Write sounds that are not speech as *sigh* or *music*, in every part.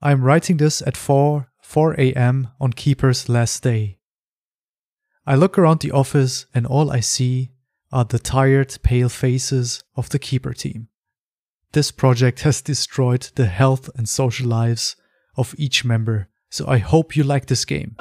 I'm writing this at 4 4 a.m. on Keeper's last day. I look around the office and all I see are the tired, pale faces of the Keeper team. This project *laughs* has destroyed the health and social lives of each member, so I hope you like this game.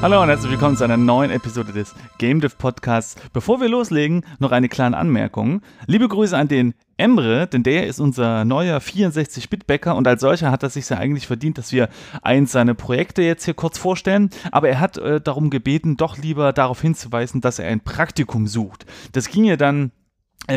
Hallo und herzlich willkommen zu einer neuen Episode des Game Dev Podcasts. Bevor wir loslegen, noch eine kleine Anmerkung. Liebe Grüße an den Emre, denn der ist unser neuer 64-Bit-Bäcker und als solcher hat er sich ja eigentlich verdient, dass wir eins seiner Projekte jetzt hier kurz vorstellen. Aber er hat äh, darum gebeten, doch lieber darauf hinzuweisen, dass er ein Praktikum sucht. Das ging ja dann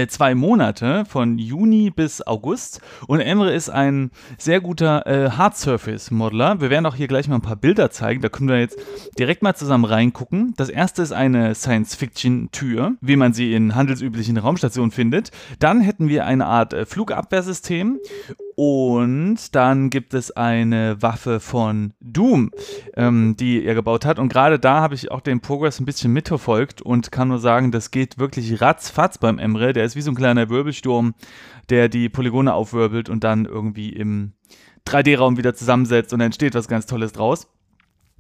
zwei Monate von Juni bis August und Emre ist ein sehr guter äh, Hard Surface Modeler. Wir werden auch hier gleich mal ein paar Bilder zeigen, da können wir jetzt direkt mal zusammen reingucken. Das erste ist eine Science Fiction Tür, wie man sie in handelsüblichen Raumstationen findet. Dann hätten wir eine Art äh, Flugabwehrsystem und dann gibt es eine Waffe von Doom, ähm, die er gebaut hat. Und gerade da habe ich auch den Progress ein bisschen mitverfolgt und kann nur sagen, das geht wirklich ratzfatz beim Emre. Der ist wie so ein kleiner Wirbelsturm, der die Polygone aufwirbelt und dann irgendwie im 3D-Raum wieder zusammensetzt und dann entsteht was ganz Tolles draus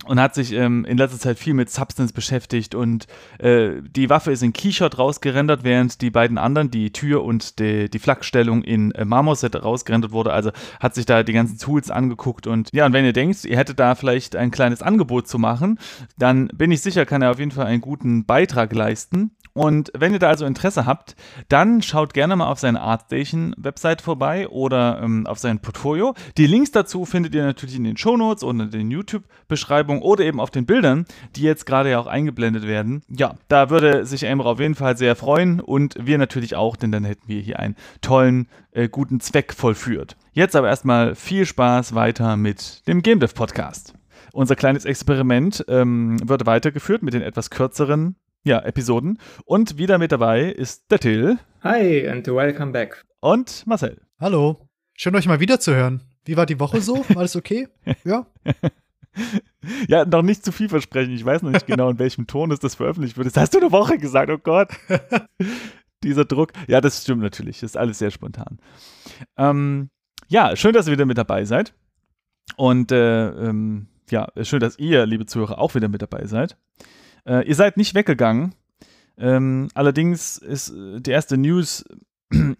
und hat sich ähm, in letzter Zeit viel mit Substance beschäftigt und äh, die Waffe ist in Keyshot rausgerendert, während die beiden anderen, die Tür und die, die Flakstellung in äh, Marmoset rausgerendert wurde. Also hat sich da die ganzen Tools angeguckt und ja, und wenn ihr denkt, ihr hättet da vielleicht ein kleines Angebot zu machen, dann bin ich sicher, kann er auf jeden Fall einen guten Beitrag leisten. Und wenn ihr da also Interesse habt, dann schaut gerne mal auf seine ArtStation-Website vorbei oder ähm, auf sein Portfolio. Die Links dazu findet ihr natürlich in den Shownotes oder in den YouTube-Beschreibungen oder eben auf den Bildern, die jetzt gerade ja auch eingeblendet werden. Ja, da würde sich Emre auf jeden Fall sehr freuen und wir natürlich auch, denn dann hätten wir hier einen tollen, äh, guten Zweck vollführt. Jetzt aber erstmal viel Spaß weiter mit dem Game Dev Podcast. Unser kleines Experiment ähm, wird weitergeführt mit den etwas kürzeren ja, Episoden. Und wieder mit dabei ist der Till. Hi and welcome back. Und Marcel. Hallo. Schön euch mal wieder zu hören. Wie war die Woche so? Alles okay? *laughs* Ja. *laughs* ja, noch nicht zu viel versprechen. Ich weiß noch nicht genau, in welchem Ton es das veröffentlicht wird. Das hast du eine Woche gesagt, oh Gott. *laughs* Dieser Druck. Ja, das stimmt natürlich. Das ist alles sehr spontan. Ähm, ja, schön, dass ihr wieder mit dabei seid. Und äh, ähm, ja, schön, dass ihr, liebe Zuhörer, auch wieder mit dabei seid. Äh, ihr seid nicht weggegangen. Ähm, allerdings ist äh, die erste News,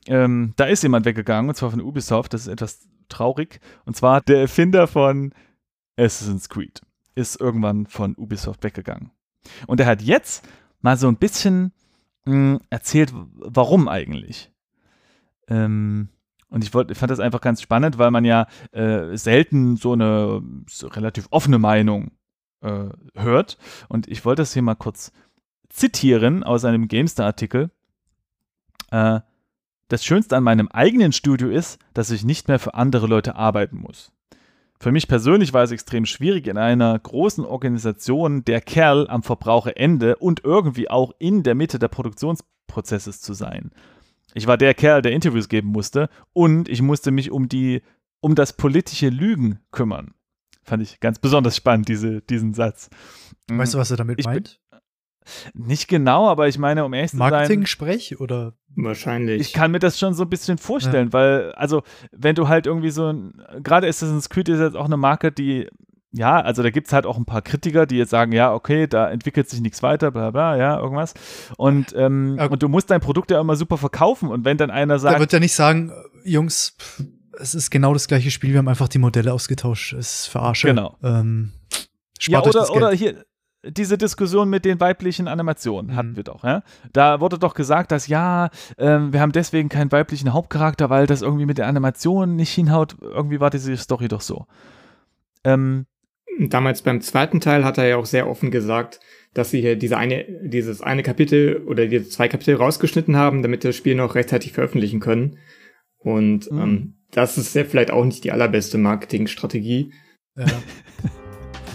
ähm, da ist jemand weggegangen, und zwar von Ubisoft. Das ist etwas traurig. Und zwar der Erfinder von Assassin's Creed ist irgendwann von Ubisoft weggegangen. Und er hat jetzt mal so ein bisschen mh, hm, erzählt, warum eigentlich. Ähm, und ich, wollt, ich fand das einfach ganz spannend, weil man ja äh, selten so eine so relativ offene Meinung äh, hört. Und ich wollte das hier mal kurz zitieren aus einem GameStar-Artikel. Äh, das Schönste an meinem eigenen Studio ist, dass ich nicht mehr für andere Leute arbeiten muss. Für mich persönlich war es extrem schwierig, in einer großen Organisation der Kerl am Verbraucherende und irgendwie auch in der Mitte der Produktionsprozesses zu sein. Ich war der Kerl, der Interviews geben musste und ich musste mich um die um das politische Lügen kümmern. Fand ich ganz besonders spannend, diese, diesen Satz. Weißt du, was er damit ich meint? Nicht genau, aber ich meine, um ehrlich zu sein. Marketing-Sprech oder? Wahrscheinlich. Ich kann mir das schon so ein bisschen vorstellen, ja. weil, also, wenn du halt irgendwie so ein, gerade Assassin's Creed ist jetzt auch eine Marke, die, ja, also da gibt es halt auch ein paar Kritiker, die jetzt sagen, ja, okay, da entwickelt sich nichts weiter, bla bla, ja, irgendwas. Und, ähm, ja. und du musst dein Produkt ja immer super verkaufen und wenn dann einer sagt. Da wird ja nicht sagen, Jungs, es ist genau das gleiche Spiel, wir haben einfach die Modelle ausgetauscht. Es ist verarsche. Genau. Ähm, ja, oder, oder hier, diese Diskussion mit den weiblichen Animationen hatten mhm. wir doch. Ja? Da wurde doch gesagt, dass ja, ähm, wir haben deswegen keinen weiblichen Hauptcharakter, weil das irgendwie mit der Animation nicht hinhaut. Irgendwie war diese Story doch so. Ähm, Damals beim zweiten Teil hat er ja auch sehr offen gesagt, dass sie hier diese eine, dieses eine Kapitel oder diese zwei Kapitel rausgeschnitten haben, damit das Spiel noch rechtzeitig veröffentlichen können. Und mhm. ähm, das ist ja vielleicht auch nicht die allerbeste Marketingstrategie. Ja. *laughs* *laughs*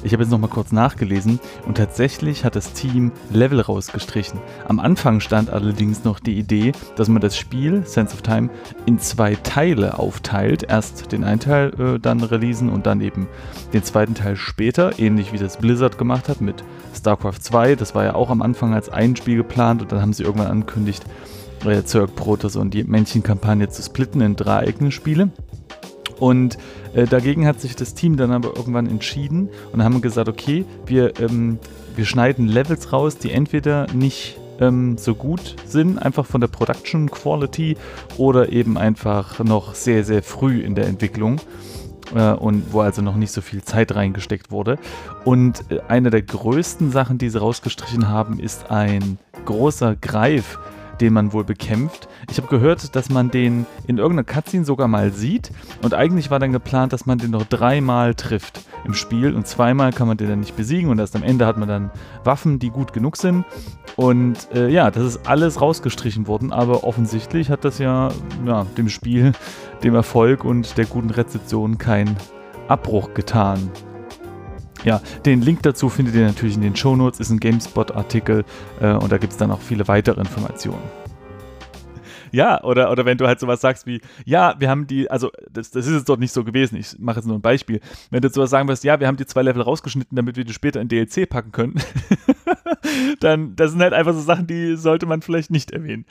Ich habe jetzt nochmal kurz nachgelesen und tatsächlich hat das Team Level rausgestrichen. Am Anfang stand allerdings noch die Idee, dass man das Spiel Sense of Time in zwei Teile aufteilt. Erst den einen Teil äh, dann releasen und dann eben den zweiten Teil später, ähnlich wie das Blizzard gemacht hat mit StarCraft 2. Das war ja auch am Anfang als ein Spiel geplant und dann haben sie irgendwann angekündigt, äh, Zerg Protoss und die Männchenkampagne zu splitten in drei eigene Spiele. Und äh, dagegen hat sich das Team dann aber irgendwann entschieden und haben gesagt, okay, wir, ähm, wir schneiden Levels raus, die entweder nicht ähm, so gut sind, einfach von der Production Quality oder eben einfach noch sehr, sehr früh in der Entwicklung äh, und wo also noch nicht so viel Zeit reingesteckt wurde. Und äh, eine der größten Sachen, die sie rausgestrichen haben, ist ein großer Greif, den man wohl bekämpft. Ich habe gehört, dass man den in irgendeiner Cutscene sogar mal sieht. Und eigentlich war dann geplant, dass man den noch dreimal trifft im Spiel. Und zweimal kann man den dann nicht besiegen. Und erst am Ende hat man dann Waffen, die gut genug sind. Und äh, ja, das ist alles rausgestrichen worden, aber offensichtlich hat das ja, ja dem Spiel, dem Erfolg und der guten Rezeption keinen Abbruch getan. Ja, den Link dazu findet ihr natürlich in den Shownotes, ist ein GameSpot-Artikel äh, und da gibt es dann auch viele weitere Informationen. Ja, oder, oder wenn du halt sowas sagst wie, ja, wir haben die, also das, das ist jetzt dort nicht so gewesen, ich mache jetzt nur ein Beispiel. Wenn du sowas sagen wirst, ja, wir haben die zwei Level rausgeschnitten, damit wir die später in DLC packen können, *laughs* dann, das sind halt einfach so Sachen, die sollte man vielleicht nicht erwähnen.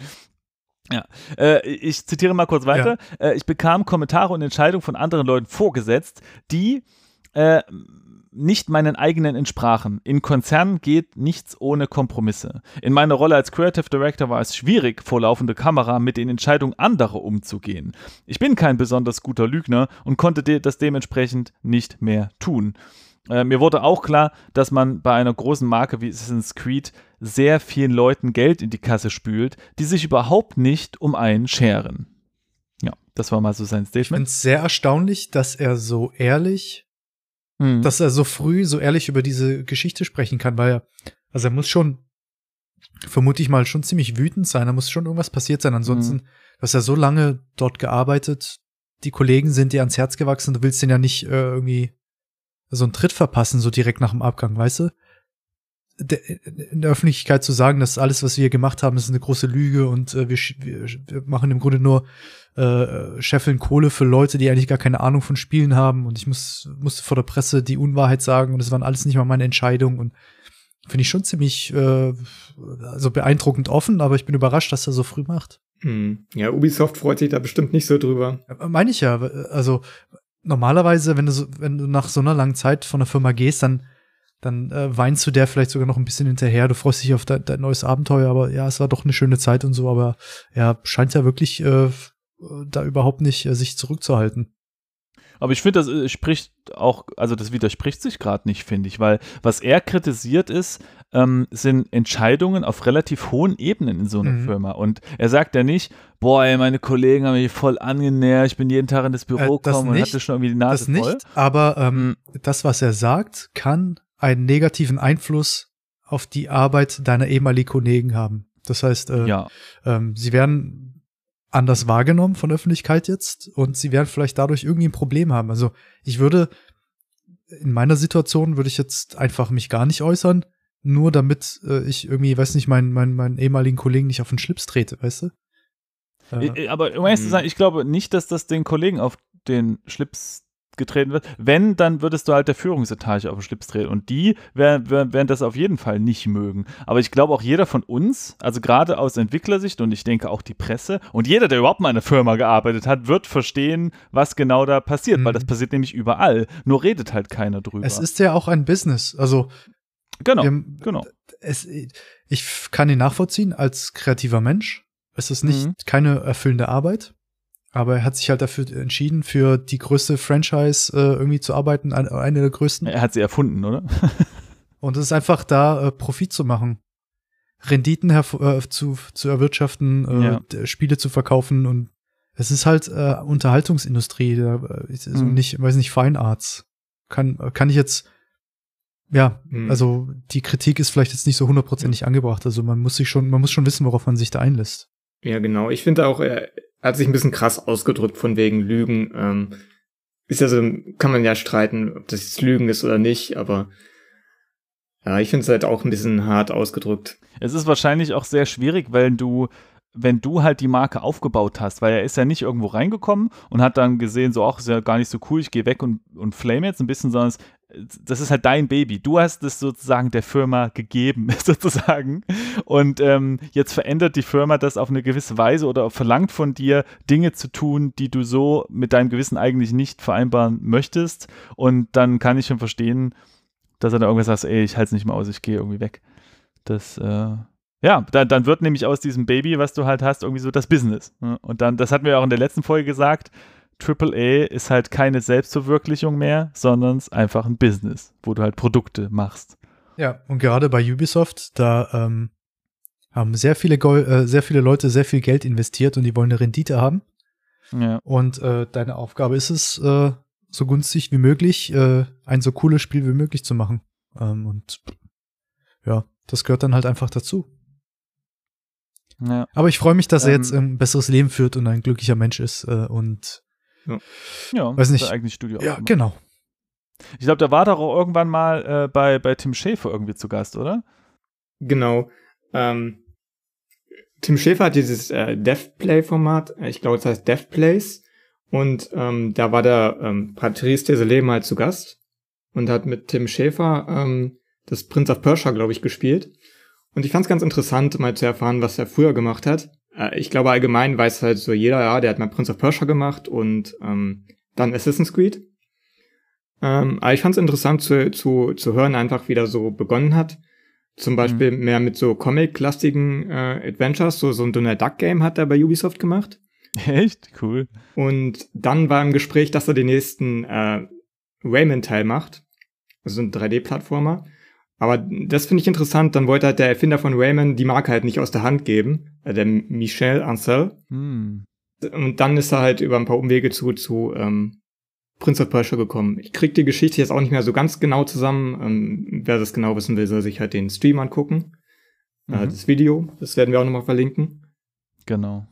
Ja, äh, ich zitiere mal kurz weiter. Ja. Äh, ich bekam Kommentare und Entscheidungen von anderen Leuten vorgesetzt, die äh, nicht meinen eigenen entsprachen. In Konzernen geht nichts ohne Kompromisse. In meiner Rolle als Creative Director war es schwierig, vor laufender Kamera mit den Entscheidungen anderer umzugehen. Ich bin kein besonders guter Lügner und konnte das dementsprechend nicht mehr tun. Äh, mir wurde auch klar, dass man bei einer großen Marke wie Assassin's Creed sehr vielen Leuten Geld in die Kasse spült, die sich überhaupt nicht um einen scheren. Ja, das war mal so sein Statement. Ich finde es sehr erstaunlich, dass er so ehrlich Mhm. Dass er so früh so ehrlich über diese Geschichte sprechen kann, weil er, also er muss schon, vermute ich mal, schon ziemlich wütend sein. Da muss schon irgendwas passiert sein. Ansonsten, mhm. dass er so lange dort gearbeitet, die Kollegen sind dir ans Herz gewachsen, du willst den ja nicht äh, irgendwie so einen Tritt verpassen, so direkt nach dem Abgang, weißt du? In der Öffentlichkeit zu sagen, dass alles, was wir gemacht haben, ist eine große Lüge und äh, wir, wir, machen im Grunde nur äh, scheffeln Kohle für Leute, die eigentlich gar keine Ahnung von Spielen haben und ich muss, musste vor der Presse die Unwahrheit sagen und es waren alles nicht mal meine Entscheidungen und finde ich schon ziemlich äh, also beeindruckend offen, aber ich bin überrascht, dass er so früh macht. Hm. Ja, Ubisoft freut sich da bestimmt nicht so drüber. Meine ich ja. Also normalerweise, wenn du so, wenn du nach so einer langen Zeit von der Firma gehst, dann dann äh, weinst du der vielleicht sogar noch ein bisschen hinterher. Du freust dich auf dein, dein neues Abenteuer, aber ja, es war doch eine schöne Zeit und so, aber ja, scheint ja wirklich äh, da überhaupt nicht äh, sich zurückzuhalten. Aber ich finde, das äh, spricht auch, also das widerspricht sich gerade nicht, finde ich, weil was er kritisiert ist, ähm, sind Entscheidungen auf relativ hohen Ebenen in so einer mhm. Firma. Und er sagt ja nicht, boah, ey, meine Kollegen haben mich voll angenährt, ich bin jeden Tag in das Büro äh, gekommen und hatte schon irgendwie die Nase das voll. Nicht, aber ähm, mhm. das, was er sagt, kann einen negativen Einfluss auf die Arbeit deiner ehemaligen Kollegen haben. Das heißt, äh, ja. ähm, sie werden anders wahrgenommen von der Öffentlichkeit jetzt und sie werden vielleicht dadurch irgendwie ein Problem haben. Also ich würde in meiner Situation würde ich jetzt einfach mich gar nicht äußern, nur damit äh, ich irgendwie, weiß nicht, meinen, meinen, meinen ehemaligen Kollegen nicht auf den Schlips trete, weißt du? Äh, Aber um ehrlich zu sein, ich glaube nicht, dass das den Kollegen auf den Schlips getreten wird. Wenn, dann würdest du halt der Führungsetage auf den Schlips treten. Und die werden, werden das auf jeden Fall nicht mögen. Aber ich glaube auch jeder von uns, also gerade aus Entwicklersicht und ich denke auch die Presse und jeder, der überhaupt mal in einer Firma gearbeitet hat, wird verstehen, was genau da passiert, mhm. weil das passiert nämlich überall. Nur redet halt keiner drüber. Es ist ja auch ein Business. Also Genau, wir, genau. Es, ich kann ihn nachvollziehen als kreativer Mensch. Es ist nicht mhm. keine erfüllende Arbeit. Aber er hat sich halt dafür entschieden, für die größte Franchise äh, irgendwie zu arbeiten, eine der größten. Er hat sie erfunden, oder? *laughs* und es ist einfach da, äh, Profit zu machen. Renditen äh, zu, zu erwirtschaften, äh, ja. Spiele zu verkaufen und es ist halt äh, Unterhaltungsindustrie, äh, ist mhm. nicht, weiß nicht, Fine Arts. Kann, kann ich jetzt, ja, mhm. also die Kritik ist vielleicht jetzt nicht so hundertprozentig mhm. angebracht. Also man muss sich schon, man muss schon wissen, worauf man sich da einlässt. Ja, genau. Ich finde auch, hat sich ein bisschen krass ausgedrückt von wegen Lügen. Ähm, ist ja so, kann man ja streiten, ob das jetzt Lügen ist oder nicht, aber ja, ich finde es halt auch ein bisschen hart ausgedrückt. Es ist wahrscheinlich auch sehr schwierig, weil du wenn du halt die Marke aufgebaut hast, weil er ist ja nicht irgendwo reingekommen und hat dann gesehen, so, ach, ist ja gar nicht so cool, ich gehe weg und, und flame jetzt ein bisschen, sondern es, das ist halt dein Baby. Du hast es sozusagen der Firma gegeben, *laughs* sozusagen. Und ähm, jetzt verändert die Firma das auf eine gewisse Weise oder verlangt von dir, Dinge zu tun, die du so mit deinem Gewissen eigentlich nicht vereinbaren möchtest. Und dann kann ich schon verstehen, dass er da irgendwas sagt, ey, ich halte es nicht mehr aus, ich gehe irgendwie weg. Das, äh, ja, dann, dann wird nämlich aus diesem Baby, was du halt hast, irgendwie so das Business. Ne? Und dann, das hatten wir auch in der letzten Folge gesagt, AAA ist halt keine Selbstverwirklichung mehr, sondern es ist einfach ein Business, wo du halt Produkte machst. Ja, und gerade bei Ubisoft, da ähm, haben sehr viele, Go äh, sehr viele Leute sehr viel Geld investiert und die wollen eine Rendite haben. Ja. Und äh, deine Aufgabe ist es, äh, so günstig wie möglich äh, ein so cooles Spiel wie möglich zu machen. Ähm, und ja, das gehört dann halt einfach dazu. Ja. Aber ich freue mich, dass ähm, er jetzt ein besseres Leben führt und ein glücklicher Mensch ist äh, und ja, ja weiß nicht. eigenes Studio. Ja, genau. Ich glaube, der war doch auch irgendwann mal äh, bei, bei Tim Schäfer irgendwie zu Gast, oder? Genau. Ähm, Tim Schäfer hat dieses äh, DevPlay-Format, ich glaube, es heißt DevPlays. Und ähm, da war der ähm, Patrice Desolé mal zu Gast und hat mit Tim Schäfer ähm, das Prince of Persia, glaube ich, gespielt. Und ich fand es ganz interessant, mal zu erfahren, was er früher gemacht hat. Äh, ich glaube, allgemein weiß halt so jeder, ja, der hat mal Prince of Persia gemacht und ähm, dann Assassin's Creed. Ähm, aber ich fand es interessant zu, zu, zu hören, einfach wie er so begonnen hat. Zum Beispiel mhm. mehr mit so Comic-lastigen äh, Adventures, so, so ein Donald Duck-Game hat er bei Ubisoft gemacht. *laughs* Echt? Cool. Und dann war im Gespräch, dass er den nächsten äh, Rayman-Teil macht. Also ein 3D-Plattformer. Aber das finde ich interessant. Dann wollte halt der Erfinder von Rayman die Marke halt nicht aus der Hand geben, äh, der Michel Ancel. Hm. Und dann ist er halt über ein paar Umwege zu, zu ähm, Prince of Persia gekommen. Ich krieg die Geschichte jetzt auch nicht mehr so ganz genau zusammen. Ähm, wer das genau wissen will, soll sich halt den Stream angucken. Äh, mhm. Äh, das Video, das werden wir auch nochmal verlinken. Genau.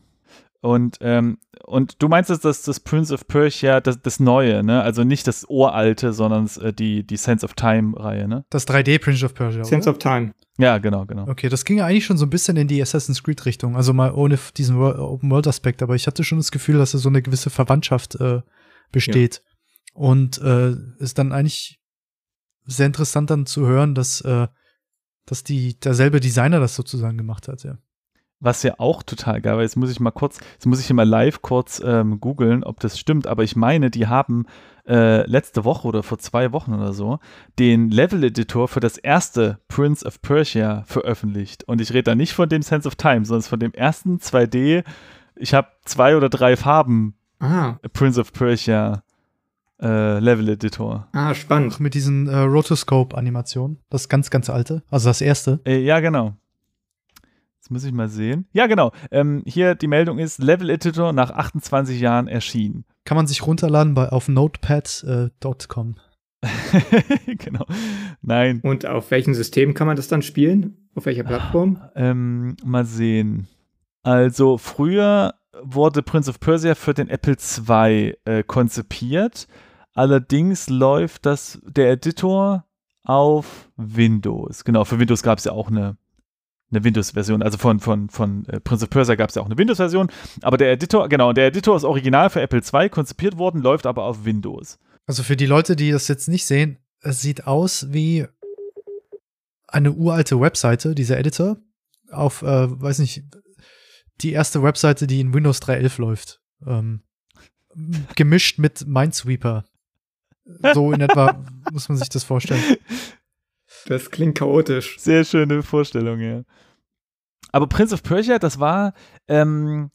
Und, ähm, und du meinst, dass das, das Prince of Persia, das, das Neue, ne? Also nicht das Uralte, sondern äh, die, die Sense of Time-Reihe, ne? Das 3D Prince of Persia. Sense oder? of Time. Ja, genau, genau. Okay, das ging ja eigentlich schon so ein bisschen in die Assassin's Creed-Richtung. Also mal ohne diesen Open-World-Aspekt, aber ich hatte schon das Gefühl, dass da so eine gewisse Verwandtschaft äh, besteht. Ja. Und äh, ist dann eigentlich sehr interessant dann zu hören, dass, äh, dass die derselbe Designer das sozusagen gemacht hat, ja. Was ja auch total geil war, jetzt muss ich mal kurz, jetzt muss ich hier mal live kurz ähm, googeln, ob das stimmt, aber ich meine, die haben äh, letzte Woche oder vor zwei Wochen oder so den Level-Editor für das erste Prince of Persia veröffentlicht. Und ich rede da nicht von dem Sense of Time, sondern von dem ersten 2D. Ich habe zwei oder drei Farben ah. Prince of Persia äh, Level-Editor. Ah, spannend. Mit diesen äh, Rotoscope-Animationen. Das ganz, ganz alte. Also das erste. Äh, ja, genau. Muss ich mal sehen. Ja, genau. Ähm, hier die Meldung ist: Level Editor nach 28 Jahren erschienen. Kann man sich runterladen bei, auf notepad.com. Äh, *laughs* genau. Nein. Und auf welchem System kann man das dann spielen? Auf welcher Plattform? Ähm, mal sehen. Also, früher wurde Prince of Persia für den Apple II äh, konzipiert. Allerdings läuft das, der Editor auf Windows. Genau, für Windows gab es ja auch eine eine Windows-Version. Also von, von, von äh, Prince of Persia gab es ja auch eine Windows-Version. Aber der Editor, genau, der Editor ist original für Apple II konzipiert worden, läuft aber auf Windows. Also für die Leute, die das jetzt nicht sehen, es sieht aus wie eine uralte Webseite, dieser Editor. Auf, äh, weiß nicht, die erste Webseite, die in Windows 3.11 läuft. Ähm, gemischt mit Minesweeper. So in etwa *laughs* muss man sich das vorstellen. Das klingt chaotisch. Sehr schöne Vorstellung, ja. Aber Prince of Persia, das war, ähm,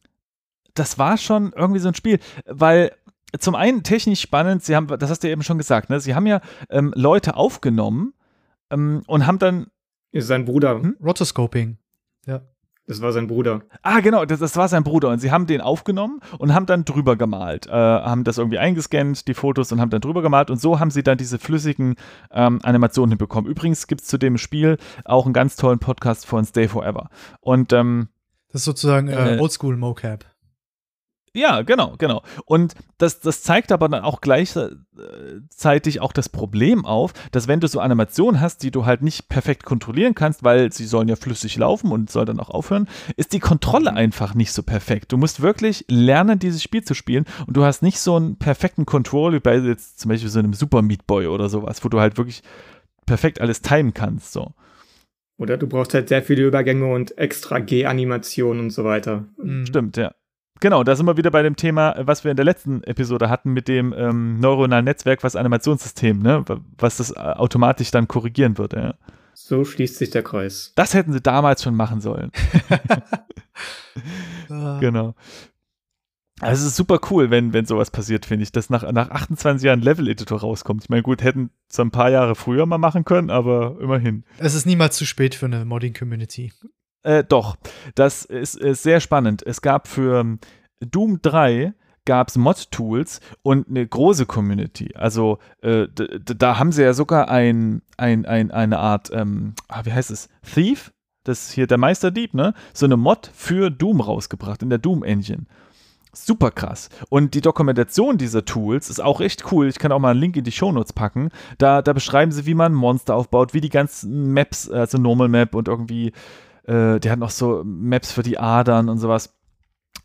das war schon irgendwie so ein Spiel, weil zum einen technisch spannend, sie haben, das hast du ja eben schon gesagt, ne? Sie haben ja ähm, Leute aufgenommen ähm, und haben dann. Ist sein Bruder. Hm? Rotoscoping. Ja. Das war sein Bruder. Ah, genau, das, das, war sein Bruder. Und sie haben den aufgenommen und haben dann drüber gemalt. Äh, haben das irgendwie eingescannt, die Fotos, und haben dann drüber gemalt. Und so haben sie dann diese flüssigen ähm, Animationen hinbekommen. Übrigens gibt es zu dem Spiel auch einen ganz tollen Podcast von Stay Forever. Und ähm, das ist sozusagen äh, äh, Oldschool Mocap. Ja, genau, genau. Und das, das zeigt aber dann auch gleichzeitig auch das Problem auf, dass wenn du so Animationen hast, die du halt nicht perfekt kontrollieren kannst, weil sie sollen ja flüssig laufen und soll dann auch aufhören, ist die Kontrolle einfach nicht so perfekt. Du musst wirklich lernen, dieses Spiel zu spielen und du hast nicht so einen perfekten Control wie bei jetzt zum Beispiel so einem Super Meat Boy oder sowas, wo du halt wirklich perfekt alles timen kannst, so. Oder du brauchst halt sehr viele Übergänge und extra G-Animationen und so weiter. Mhm. Stimmt, ja. Genau, da sind wir wieder bei dem Thema, was wir in der letzten Episode hatten mit dem ähm, neuronalen Netzwerk, was Animationssystem, ne, was das äh, automatisch dann korrigieren würde. Ja. So schließt sich der Kreis. Das hätten sie damals schon machen sollen. *laughs* genau. Also es ist super cool, wenn, wenn sowas passiert, finde ich, dass nach, nach 28 Jahren Level-Editor rauskommt. Ich meine, gut, hätten es ein paar Jahre früher mal machen können, aber immerhin. Es ist niemals zu spät für eine Modding-Community. Äh, doch, das ist, ist, sehr spannend. Es gab für ähm, Doom 3 gab es Mod-Tools und eine große Community. Also äh, da haben sie ja sogar ein, ein, ein, eine Art, ähm, ah, wie heißt es, Thief? Das ist hier der Meisterdieb, ne? So eine Mod für Doom rausgebracht in der Doom-Engine. Super krass. Und die Dokumentation dieser Tools ist auch echt cool. Ich kann auch mal einen Link in die Shownotes packen. Da, da beschreiben sie, wie man Monster aufbaut, wie die ganzen Maps, also Normal Map und irgendwie äh, der hat noch so Maps für die Adern und sowas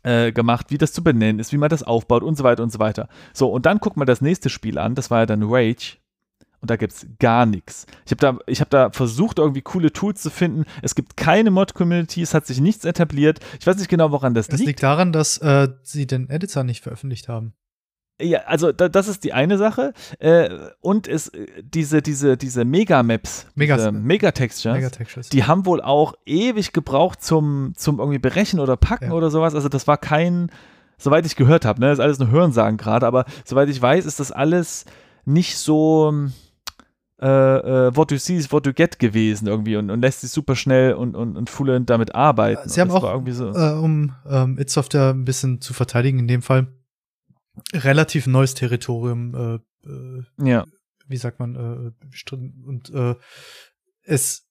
äh, gemacht, wie das zu benennen ist, wie man das aufbaut und so weiter und so weiter. So, und dann guckt man das nächste Spiel an, das war ja dann Rage. Und da gibt es gar nichts. Ich habe da, hab da versucht, irgendwie coole Tools zu finden. Es gibt keine Mod-Community, es hat sich nichts etabliert. Ich weiß nicht genau, woran das, das liegt. Es liegt daran, dass äh, sie den Editor nicht veröffentlicht haben. Ja, also da, das ist die eine Sache. Äh, und es, diese, diese, diese Mega-Maps, Megas, Megatextures, Megatextures, die haben wohl auch ewig gebraucht zum, zum irgendwie Berechnen oder Packen ja. oder sowas. Also das war kein, soweit ich gehört habe, ne, das ist alles nur Hörensagen gerade, aber soweit ich weiß, ist das alles nicht so äh, äh, what you see is what you get gewesen irgendwie und, und lässt sich super schnell und, und, und fluent damit arbeiten. Sie haben auch, so äh, um ähm, It Software ein bisschen zu verteidigen in dem Fall, relativ neues Territorium, äh, äh, ja. wie sagt man, äh, bestritten. Und äh, es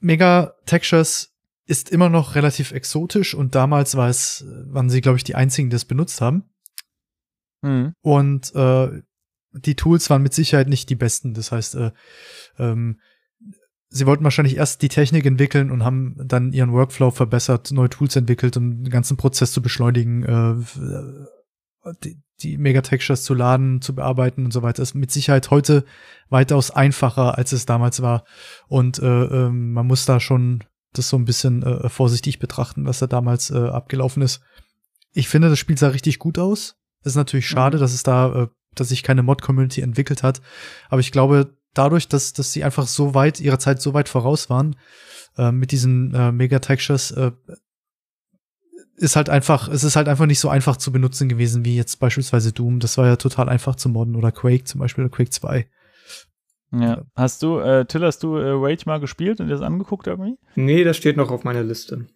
Mega Textures ist immer noch relativ exotisch und damals war es, waren sie, glaube ich, die einzigen, die es benutzt haben. Mhm. Und äh, die Tools waren mit Sicherheit nicht die besten. Das heißt, äh, ähm, sie wollten wahrscheinlich erst die Technik entwickeln und haben dann ihren Workflow verbessert, neue Tools entwickelt, um den ganzen Prozess zu beschleunigen. Äh, die, die Megatextures zu laden, zu bearbeiten und so weiter, ist mit Sicherheit heute weitaus einfacher, als es damals war. Und äh, äh, man muss da schon das so ein bisschen äh, vorsichtig betrachten, was da damals äh, abgelaufen ist. Ich finde, das Spiel sah richtig gut aus. Ist natürlich schade, mhm. dass es da, äh, dass sich keine Mod-Community entwickelt hat. Aber ich glaube, dadurch, dass, dass sie einfach so weit, ihrer Zeit so weit voraus waren, äh, mit diesen äh, Megatextures, äh, ist halt einfach, es ist halt einfach nicht so einfach zu benutzen gewesen wie jetzt beispielsweise Doom. Das war ja total einfach zu modden oder Quake zum Beispiel oder Quake 2. Ja. Hast du, äh, Till, hast du äh, Rage mal gespielt und dir das angeguckt irgendwie? Nee, das steht noch auf meiner Liste.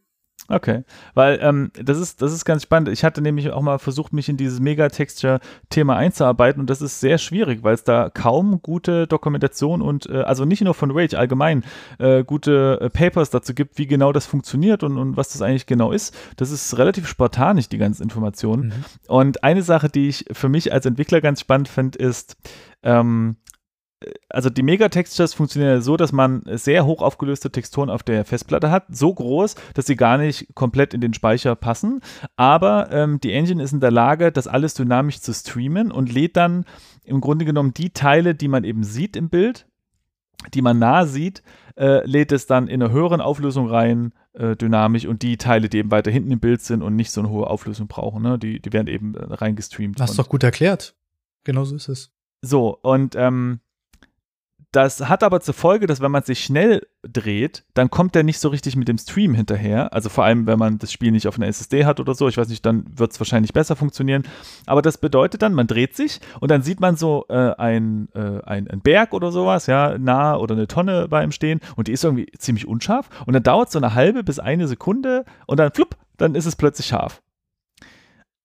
Okay, weil ähm, das, ist, das ist ganz spannend. Ich hatte nämlich auch mal versucht, mich in dieses Megatexture-Thema einzuarbeiten und das ist sehr schwierig, weil es da kaum gute Dokumentation und, äh, also nicht nur von Rage, allgemein äh, gute äh, Papers dazu gibt, wie genau das funktioniert und, und was das eigentlich genau ist. Das ist relativ spartanisch, die ganzen Informationen. Mhm. Und eine Sache, die ich für mich als Entwickler ganz spannend finde, ist, ähm, also die Megatextures funktionieren so, dass man sehr hoch aufgelöste Texturen auf der Festplatte hat, so groß, dass sie gar nicht komplett in den Speicher passen. Aber ähm, die Engine ist in der Lage, das alles dynamisch zu streamen und lädt dann im Grunde genommen die Teile, die man eben sieht im Bild, die man nah sieht, äh, lädt es dann in einer höheren Auflösung rein, äh, dynamisch, und die Teile, die eben weiter hinten im Bild sind und nicht so eine hohe Auflösung brauchen, ne, die, die werden eben äh, reingestreamt. Hast du doch gut erklärt. Genauso ist es. So, und ähm, das hat aber zur Folge, dass wenn man sich schnell dreht, dann kommt der nicht so richtig mit dem Stream hinterher. Also vor allem, wenn man das Spiel nicht auf einer SSD hat oder so. Ich weiß nicht, dann wird es wahrscheinlich besser funktionieren. Aber das bedeutet dann, man dreht sich und dann sieht man so äh, ein, äh, ein, ein, Berg oder sowas, ja, nah oder eine Tonne bei ihm stehen und die ist irgendwie ziemlich unscharf. Und dann dauert es so eine halbe bis eine Sekunde und dann flupp, dann ist es plötzlich scharf.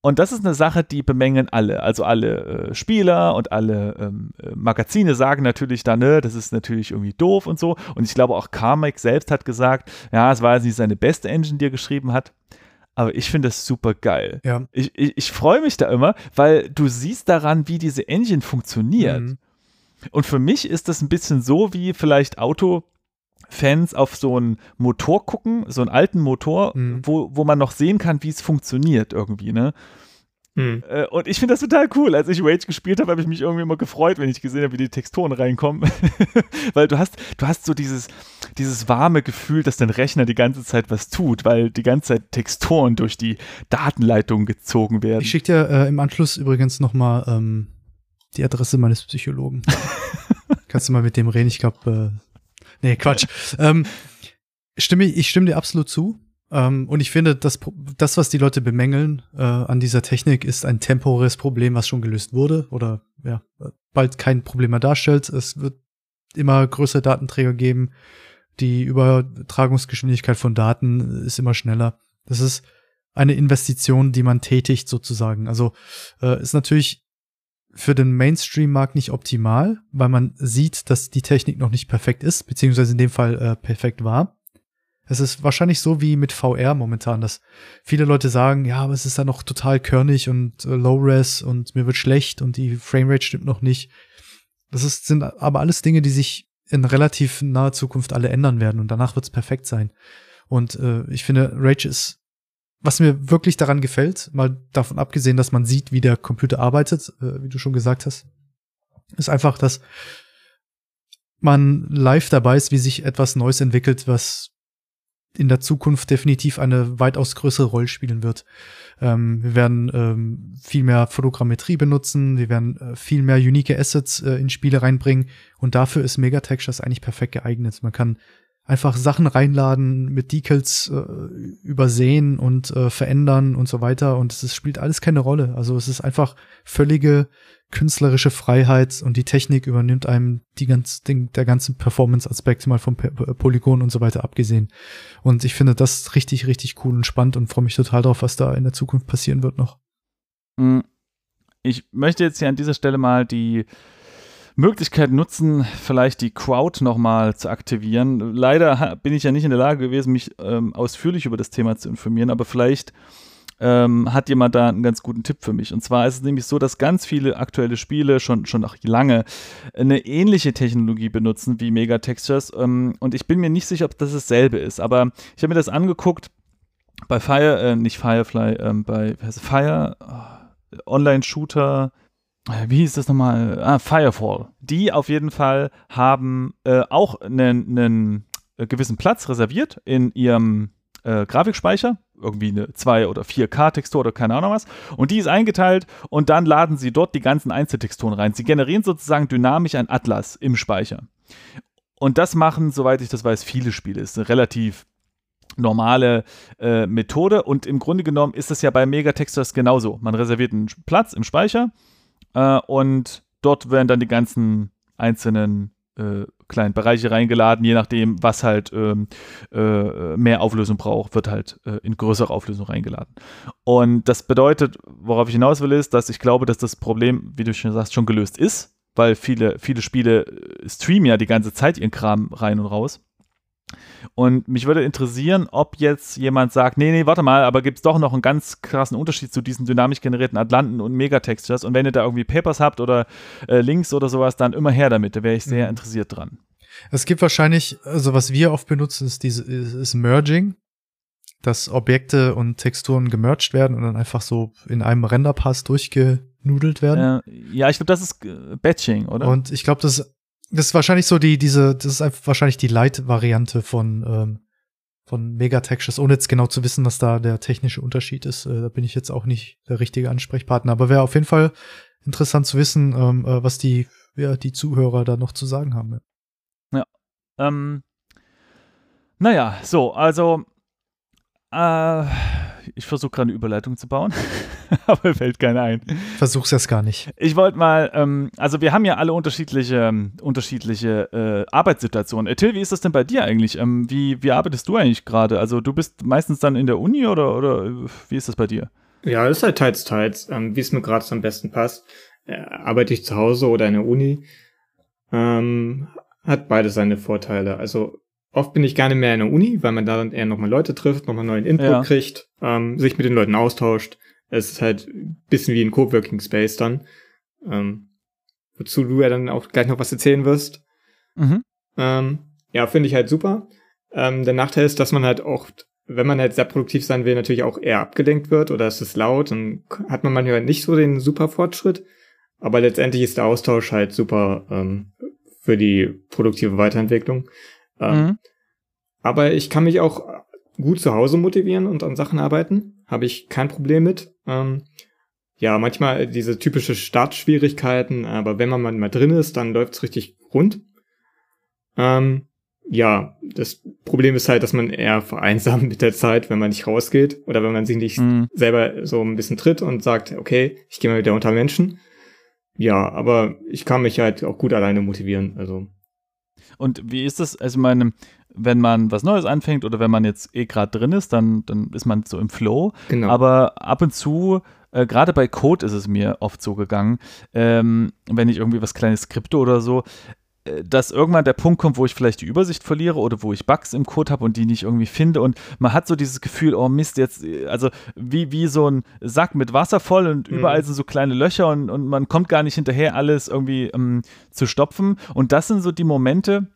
Und das ist eine Sache, die bemängeln alle. Also alle äh, Spieler und alle ähm, äh, Magazine sagen natürlich dann, ne, das ist natürlich irgendwie doof und so. Und ich glaube auch Carmack selbst hat gesagt, ja, es war jetzt nicht seine beste Engine, die er geschrieben hat. aber ich finde das super geil. Ja. Ich, ich, ich freue mich da immer, weil du siehst daran, wie diese Engine funktioniert. Mhm. Und für mich ist das ein bisschen so wie vielleicht Autofans auf so einen Motor gucken, so einen alten Motor, mhm. wo, wo man noch sehen kann, wie es funktioniert irgendwie, ne? Hm. Äh, und ich finde das total cool. Als ich Rage gespielt habe, habe ich mich irgendwie immer gefreut, wenn ich gesehen habe, wie die Texturen reinkommen. *laughs* weil du hast, du hast so dieses, dieses warme Gefühl, dass dein Rechner die ganze Zeit was tut, weil die ganze Zeit Texturen durch die Datenleitung gezogen werden. Ich schicke dir äh, im Anschluss übrigens nochmal ähm, die Adresse meines Psychologen. *laughs* Kannst du mal mit dem reden? Ich glaube, äh, nee, Quatsch. ähm, stimme, ich stimme dir absolut zu. Ähm, und ich finde, das, das, was die Leute bemängeln äh, an dieser Technik, ist ein temporäres Problem, was schon gelöst wurde oder ja, bald kein Problem mehr darstellt. Es wird immer größere Datenträger geben. Die Übertragungsgeschwindigkeit von Daten ist immer schneller. Das ist eine Investition, die man tätigt sozusagen. Also äh, ist natürlich für den Mainstream-Markt nicht optimal, weil man sieht, dass die Technik noch nicht perfekt ist, beziehungsweise in dem Fall äh, perfekt war. Es ist wahrscheinlich so wie mit VR momentan, dass viele Leute sagen, ja, aber es ist da noch total körnig und äh, Low-Res und mir wird schlecht und die Framerate stimmt noch nicht. Das ist, sind aber alles Dinge, die sich in relativ naher Zukunft alle ändern werden und danach wird es perfekt sein. Und äh, ich finde, Rage ist, was mir wirklich daran gefällt, mal davon abgesehen, dass man sieht, wie der Computer arbeitet, äh, wie du schon gesagt hast, ist einfach, dass man live dabei ist, wie sich etwas Neues entwickelt, was in der Zukunft definitiv eine weitaus größere Rolle spielen wird. Ähm, wir werden ähm, viel mehr Fotogrammetrie benutzen, wir werden äh, viel mehr unique Assets äh, in Spiele reinbringen und dafür ist Megatextures eigentlich perfekt geeignet. Man kann einfach Sachen reinladen, mit Decals äh, übersehen und äh, verändern und so weiter und es spielt alles keine Rolle. Also es ist einfach völlige künstlerische Freiheit und die Technik übernimmt einem die ganz, den, der ganzen Performance-Aspekt mal vom Polygon und so weiter abgesehen. Und ich finde das richtig, richtig cool und spannend und freue mich total drauf, was da in der Zukunft passieren wird noch. Hm. Ich möchte jetzt hier an dieser Stelle mal die Möglichkeit nutzen, vielleicht die Crowd nochmal zu aktivieren. Leider bin ich ja nicht in der Lage gewesen, mich ähm, ausführlich über das Thema zu informieren, aber vielleicht ähm, hat jemand da einen ganz guten Tipp für mich. Und zwar ist es nämlich so, dass ganz viele aktuelle Spiele schon, schon noch lange eine ähnliche Technologie benutzen wie Megatextures. Ähm, und ich bin mir nicht sicher, ob das dasselbe ist. Aber ich habe mir das angeguckt bei Fire, äh, nicht Firefly, ähm, bei Fire, oh, Online-Shooter, äh, wie hieß das nochmal? Ah, Firefall. Die auf jeden Fall haben äh, auch einen, einen äh, gewissen Platz reserviert in ihrem äh, Grafikspeicher, irgendwie eine 2 oder 4K-Textur oder keine Ahnung was. Und die ist eingeteilt und dann laden sie dort die ganzen Einzeltexturen rein. Sie generieren sozusagen dynamisch ein Atlas im Speicher. Und das machen, soweit ich das weiß, viele Spiele. Ist eine relativ normale äh, Methode und im Grunde genommen ist das ja bei Megatextures genauso. Man reserviert einen Platz im Speicher äh, und dort werden dann die ganzen einzelnen äh, kleinen Bereiche reingeladen, je nachdem, was halt ähm, äh, mehr Auflösung braucht, wird halt äh, in größere Auflösung reingeladen. Und das bedeutet, worauf ich hinaus will, ist, dass ich glaube, dass das Problem, wie du schon sagst, schon gelöst ist, weil viele, viele Spiele äh, streamen ja die ganze Zeit ihren Kram rein und raus. Und mich würde interessieren, ob jetzt jemand sagt, nee, nee, warte mal, aber gibt es doch noch einen ganz krassen Unterschied zu diesen dynamisch generierten Atlanten und Megatextures. Und wenn ihr da irgendwie Papers habt oder äh, Links oder sowas, dann immer her damit. Da wäre ich sehr mhm. interessiert dran. Es gibt wahrscheinlich, also was wir oft benutzen, ist diese ist Merging, dass Objekte und Texturen gemerged werden und dann einfach so in einem Renderpass durchgenudelt werden. Äh, ja, ich glaube, das ist äh, Batching, oder? Und ich glaube, das das ist wahrscheinlich so die, diese, das ist wahrscheinlich die Light-Variante von, ähm, von Megatextures, ohne jetzt genau zu wissen, was da der technische Unterschied ist. Äh, da bin ich jetzt auch nicht der richtige Ansprechpartner. Aber wäre auf jeden Fall interessant zu wissen, ähm, äh, was die, ja, die Zuhörer da noch zu sagen haben. Ja. Ähm, naja, so, also äh, ich versuche gerade eine Überleitung zu bauen, *laughs* aber mir fällt keine ein. Versuch's erst gar nicht. Ich wollte mal, ähm, also wir haben ja alle unterschiedliche, ähm, unterschiedliche äh, Arbeitssituationen. Äh, Till, wie ist das denn bei dir eigentlich? Ähm, wie, wie arbeitest du eigentlich gerade? Also du bist meistens dann in der Uni oder, oder äh, wie ist das bei dir? Ja, das ist halt teils, teils, ähm, wie es mir gerade am besten passt. Äh, arbeite ich zu Hause oder in der Uni? Ähm, hat beide seine Vorteile. Also oft bin ich gerne mehr in der Uni, weil man da dann eher nochmal Leute trifft, nochmal neuen Input ja. kriegt, ähm, sich mit den Leuten austauscht. Es ist halt ein bisschen wie ein Coworking Space dann. Ähm, wozu du ja dann auch gleich noch was erzählen wirst. Mhm. Ähm, ja, finde ich halt super. Ähm, der Nachteil ist, dass man halt oft, wenn man halt sehr produktiv sein will, natürlich auch eher abgelenkt wird oder es ist laut und hat man manchmal nicht so den super Fortschritt. Aber letztendlich ist der Austausch halt super ähm, für die produktive Weiterentwicklung. Ähm, mhm. Aber ich kann mich auch gut zu Hause motivieren und an Sachen arbeiten. Habe ich kein Problem mit. Ähm, ja, manchmal diese typische Startschwierigkeiten, aber wenn man mal drin ist, dann läuft es richtig rund. Ähm, ja, das Problem ist halt, dass man eher vereinsamt *laughs* mit der Zeit, wenn man nicht rausgeht oder wenn man sich nicht mhm. selber so ein bisschen tritt und sagt, okay, ich gehe mal wieder unter Menschen. Ja, aber ich kann mich halt auch gut alleine motivieren. Also. Und wie ist das? Also, meine, wenn man was Neues anfängt oder wenn man jetzt eh gerade drin ist, dann, dann ist man so im Flow. Genau. Aber ab und zu, äh, gerade bei Code ist es mir oft so gegangen, ähm, wenn ich irgendwie was kleines skripte oder so, äh, dass irgendwann der Punkt kommt, wo ich vielleicht die Übersicht verliere oder wo ich Bugs im Code habe und die nicht irgendwie finde und man hat so dieses Gefühl, oh Mist, jetzt, also wie, wie so ein Sack mit Wasser voll und mhm. überall sind so kleine Löcher und, und man kommt gar nicht hinterher, alles irgendwie ähm, zu stopfen und das sind so die Momente,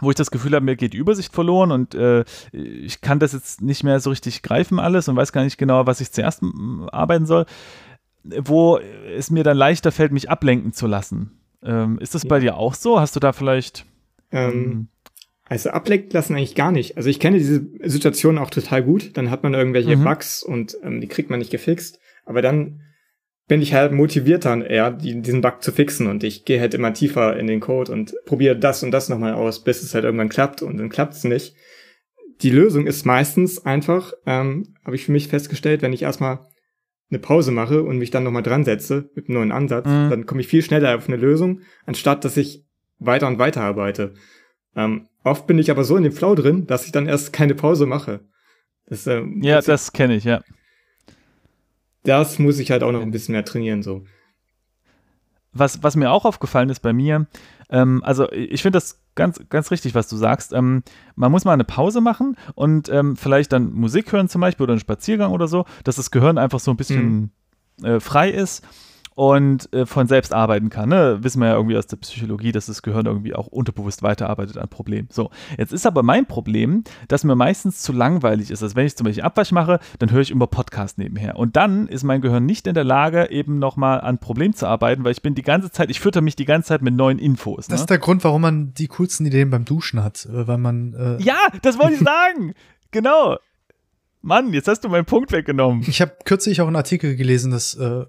wo ich das Gefühl habe, mir geht die Übersicht verloren und äh, ich kann das jetzt nicht mehr so richtig greifen alles und weiß gar nicht genau, was ich zuerst arbeiten soll, wo es mir dann leichter fällt, mich ablenken zu lassen. Ähm, ist das ja. bei dir auch so? Hast du da vielleicht. Ähm, ähm, also ablenken lassen eigentlich gar nicht. Also ich kenne diese Situation auch total gut. Dann hat man irgendwelche mhm. Bugs und ähm, die kriegt man nicht gefixt. Aber dann bin ich halt motivierter eher, die, diesen Bug zu fixen und ich gehe halt immer tiefer in den Code und probiere das und das nochmal aus, bis es halt irgendwann klappt und dann klappt es nicht. Die Lösung ist meistens einfach, ähm, habe ich für mich festgestellt, wenn ich erstmal eine Pause mache und mich dann nochmal dran setze mit einem neuen Ansatz, mhm. dann komme ich viel schneller auf eine Lösung, anstatt dass ich weiter und weiter arbeite. Ähm, oft bin ich aber so in dem Flow drin, dass ich dann erst keine Pause mache. Das, ähm, ja, das kenne ich, ja. Das muss ich halt auch noch ein bisschen mehr trainieren, so. Was, was mir auch aufgefallen ist bei mir, ähm, also ich finde das ganz, ganz richtig, was du sagst. Ähm, man muss mal eine Pause machen und ähm, vielleicht dann Musik hören zum Beispiel oder einen Spaziergang oder so, dass das Gehirn einfach so ein bisschen mhm. äh, frei ist und äh, von selbst arbeiten kann. Ne? Wissen wir ja irgendwie aus der Psychologie, dass das Gehirn irgendwie auch unterbewusst weiterarbeitet an Problemen. So, jetzt ist aber mein Problem, dass mir meistens zu langweilig ist. Also wenn ich zum Beispiel Abwasch mache, dann höre ich immer Podcast nebenher. Und dann ist mein Gehirn nicht in der Lage, eben nochmal an Problemen zu arbeiten, weil ich bin die ganze Zeit, ich fütter mich die ganze Zeit mit neuen Infos. Ne? Das ist der Grund, warum man die coolsten Ideen beim Duschen hat, äh, weil man. Äh ja, das wollte ich *laughs* sagen. genau. Mann, jetzt hast du meinen Punkt weggenommen. Ich habe kürzlich auch einen Artikel gelesen, dass äh,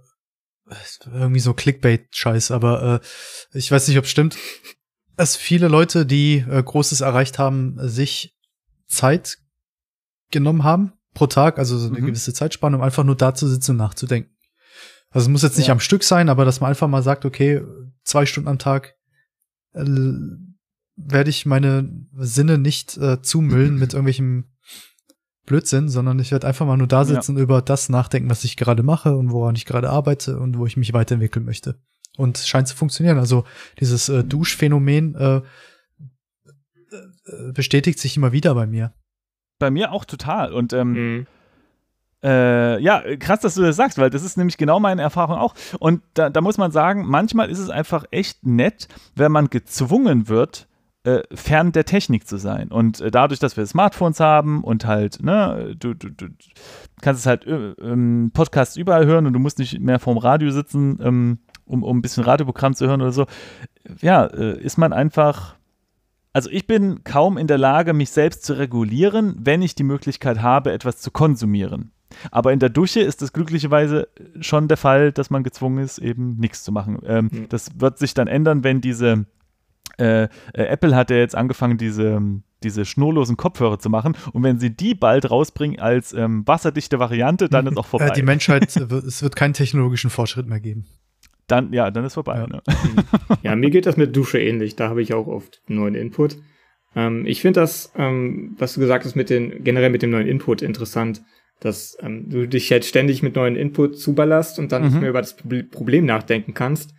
irgendwie so Clickbait-Scheiß, aber äh, ich weiß nicht, ob es stimmt, dass viele Leute, die äh, Großes erreicht haben, sich Zeit genommen haben pro Tag, also so eine mhm. gewisse Zeitspanne, um einfach nur da zu sitzen und nachzudenken. Also es muss jetzt nicht ja. am Stück sein, aber dass man einfach mal sagt, okay, zwei Stunden am Tag äh, werde ich meine Sinne nicht äh, zumüllen *clears throat* mit irgendwelchen Blödsinn, sondern ich werde einfach mal nur da sitzen ja. und über das nachdenken, was ich gerade mache und woran ich gerade arbeite und wo ich mich weiterentwickeln möchte. Und es scheint zu funktionieren. Also dieses äh, Duschphänomen äh, äh, bestätigt sich immer wieder bei mir. Bei mir auch total. Und ähm, mhm. Äh, ja, krass, dass du das sagst, weil das ist nämlich genau meine Erfahrung auch. Und da, da, muss man sagen, manchmal ist es einfach echt nett, wenn man gezwungen wird, äh, fern der Technik zu sein. Und äh, dadurch, dass wir Smartphones haben und halt, ne, du, du, du kannst es halt äh, ähm, Podcasts überall hören und du musst nicht mehr vorm Radio sitzen, ähm, um, um ein bisschen Radioprogramm zu hören oder so. Ja, äh, ist man einfach. Also ich bin kaum in der Lage, mich selbst zu regulieren, wenn ich die Möglichkeit habe, etwas zu konsumieren. Aber in der Dusche ist es glücklicherweise schon der Fall, dass man gezwungen ist, eben nichts zu machen. Ähm, mhm. Das wird sich dann ändern, wenn diese äh, äh, Apple hat ja jetzt angefangen, diese, diese schnurlosen Kopfhörer zu machen. Und wenn sie die bald rausbringen als ähm, wasserdichte Variante, dann ist auch *laughs* vorbei. Äh, die Menschheit, es wird keinen technologischen Fortschritt mehr geben. Dann, ja, dann ist vorbei. Ja, ne? *laughs* ja mir geht das mit Dusche ähnlich. Da habe ich auch oft neuen Input. Ähm, ich finde das, ähm, was du gesagt hast, mit den, generell mit dem neuen Input interessant, dass ähm, du dich jetzt ständig mit neuen Input zuballerst und dann mhm. nicht mehr über das Problem nachdenken kannst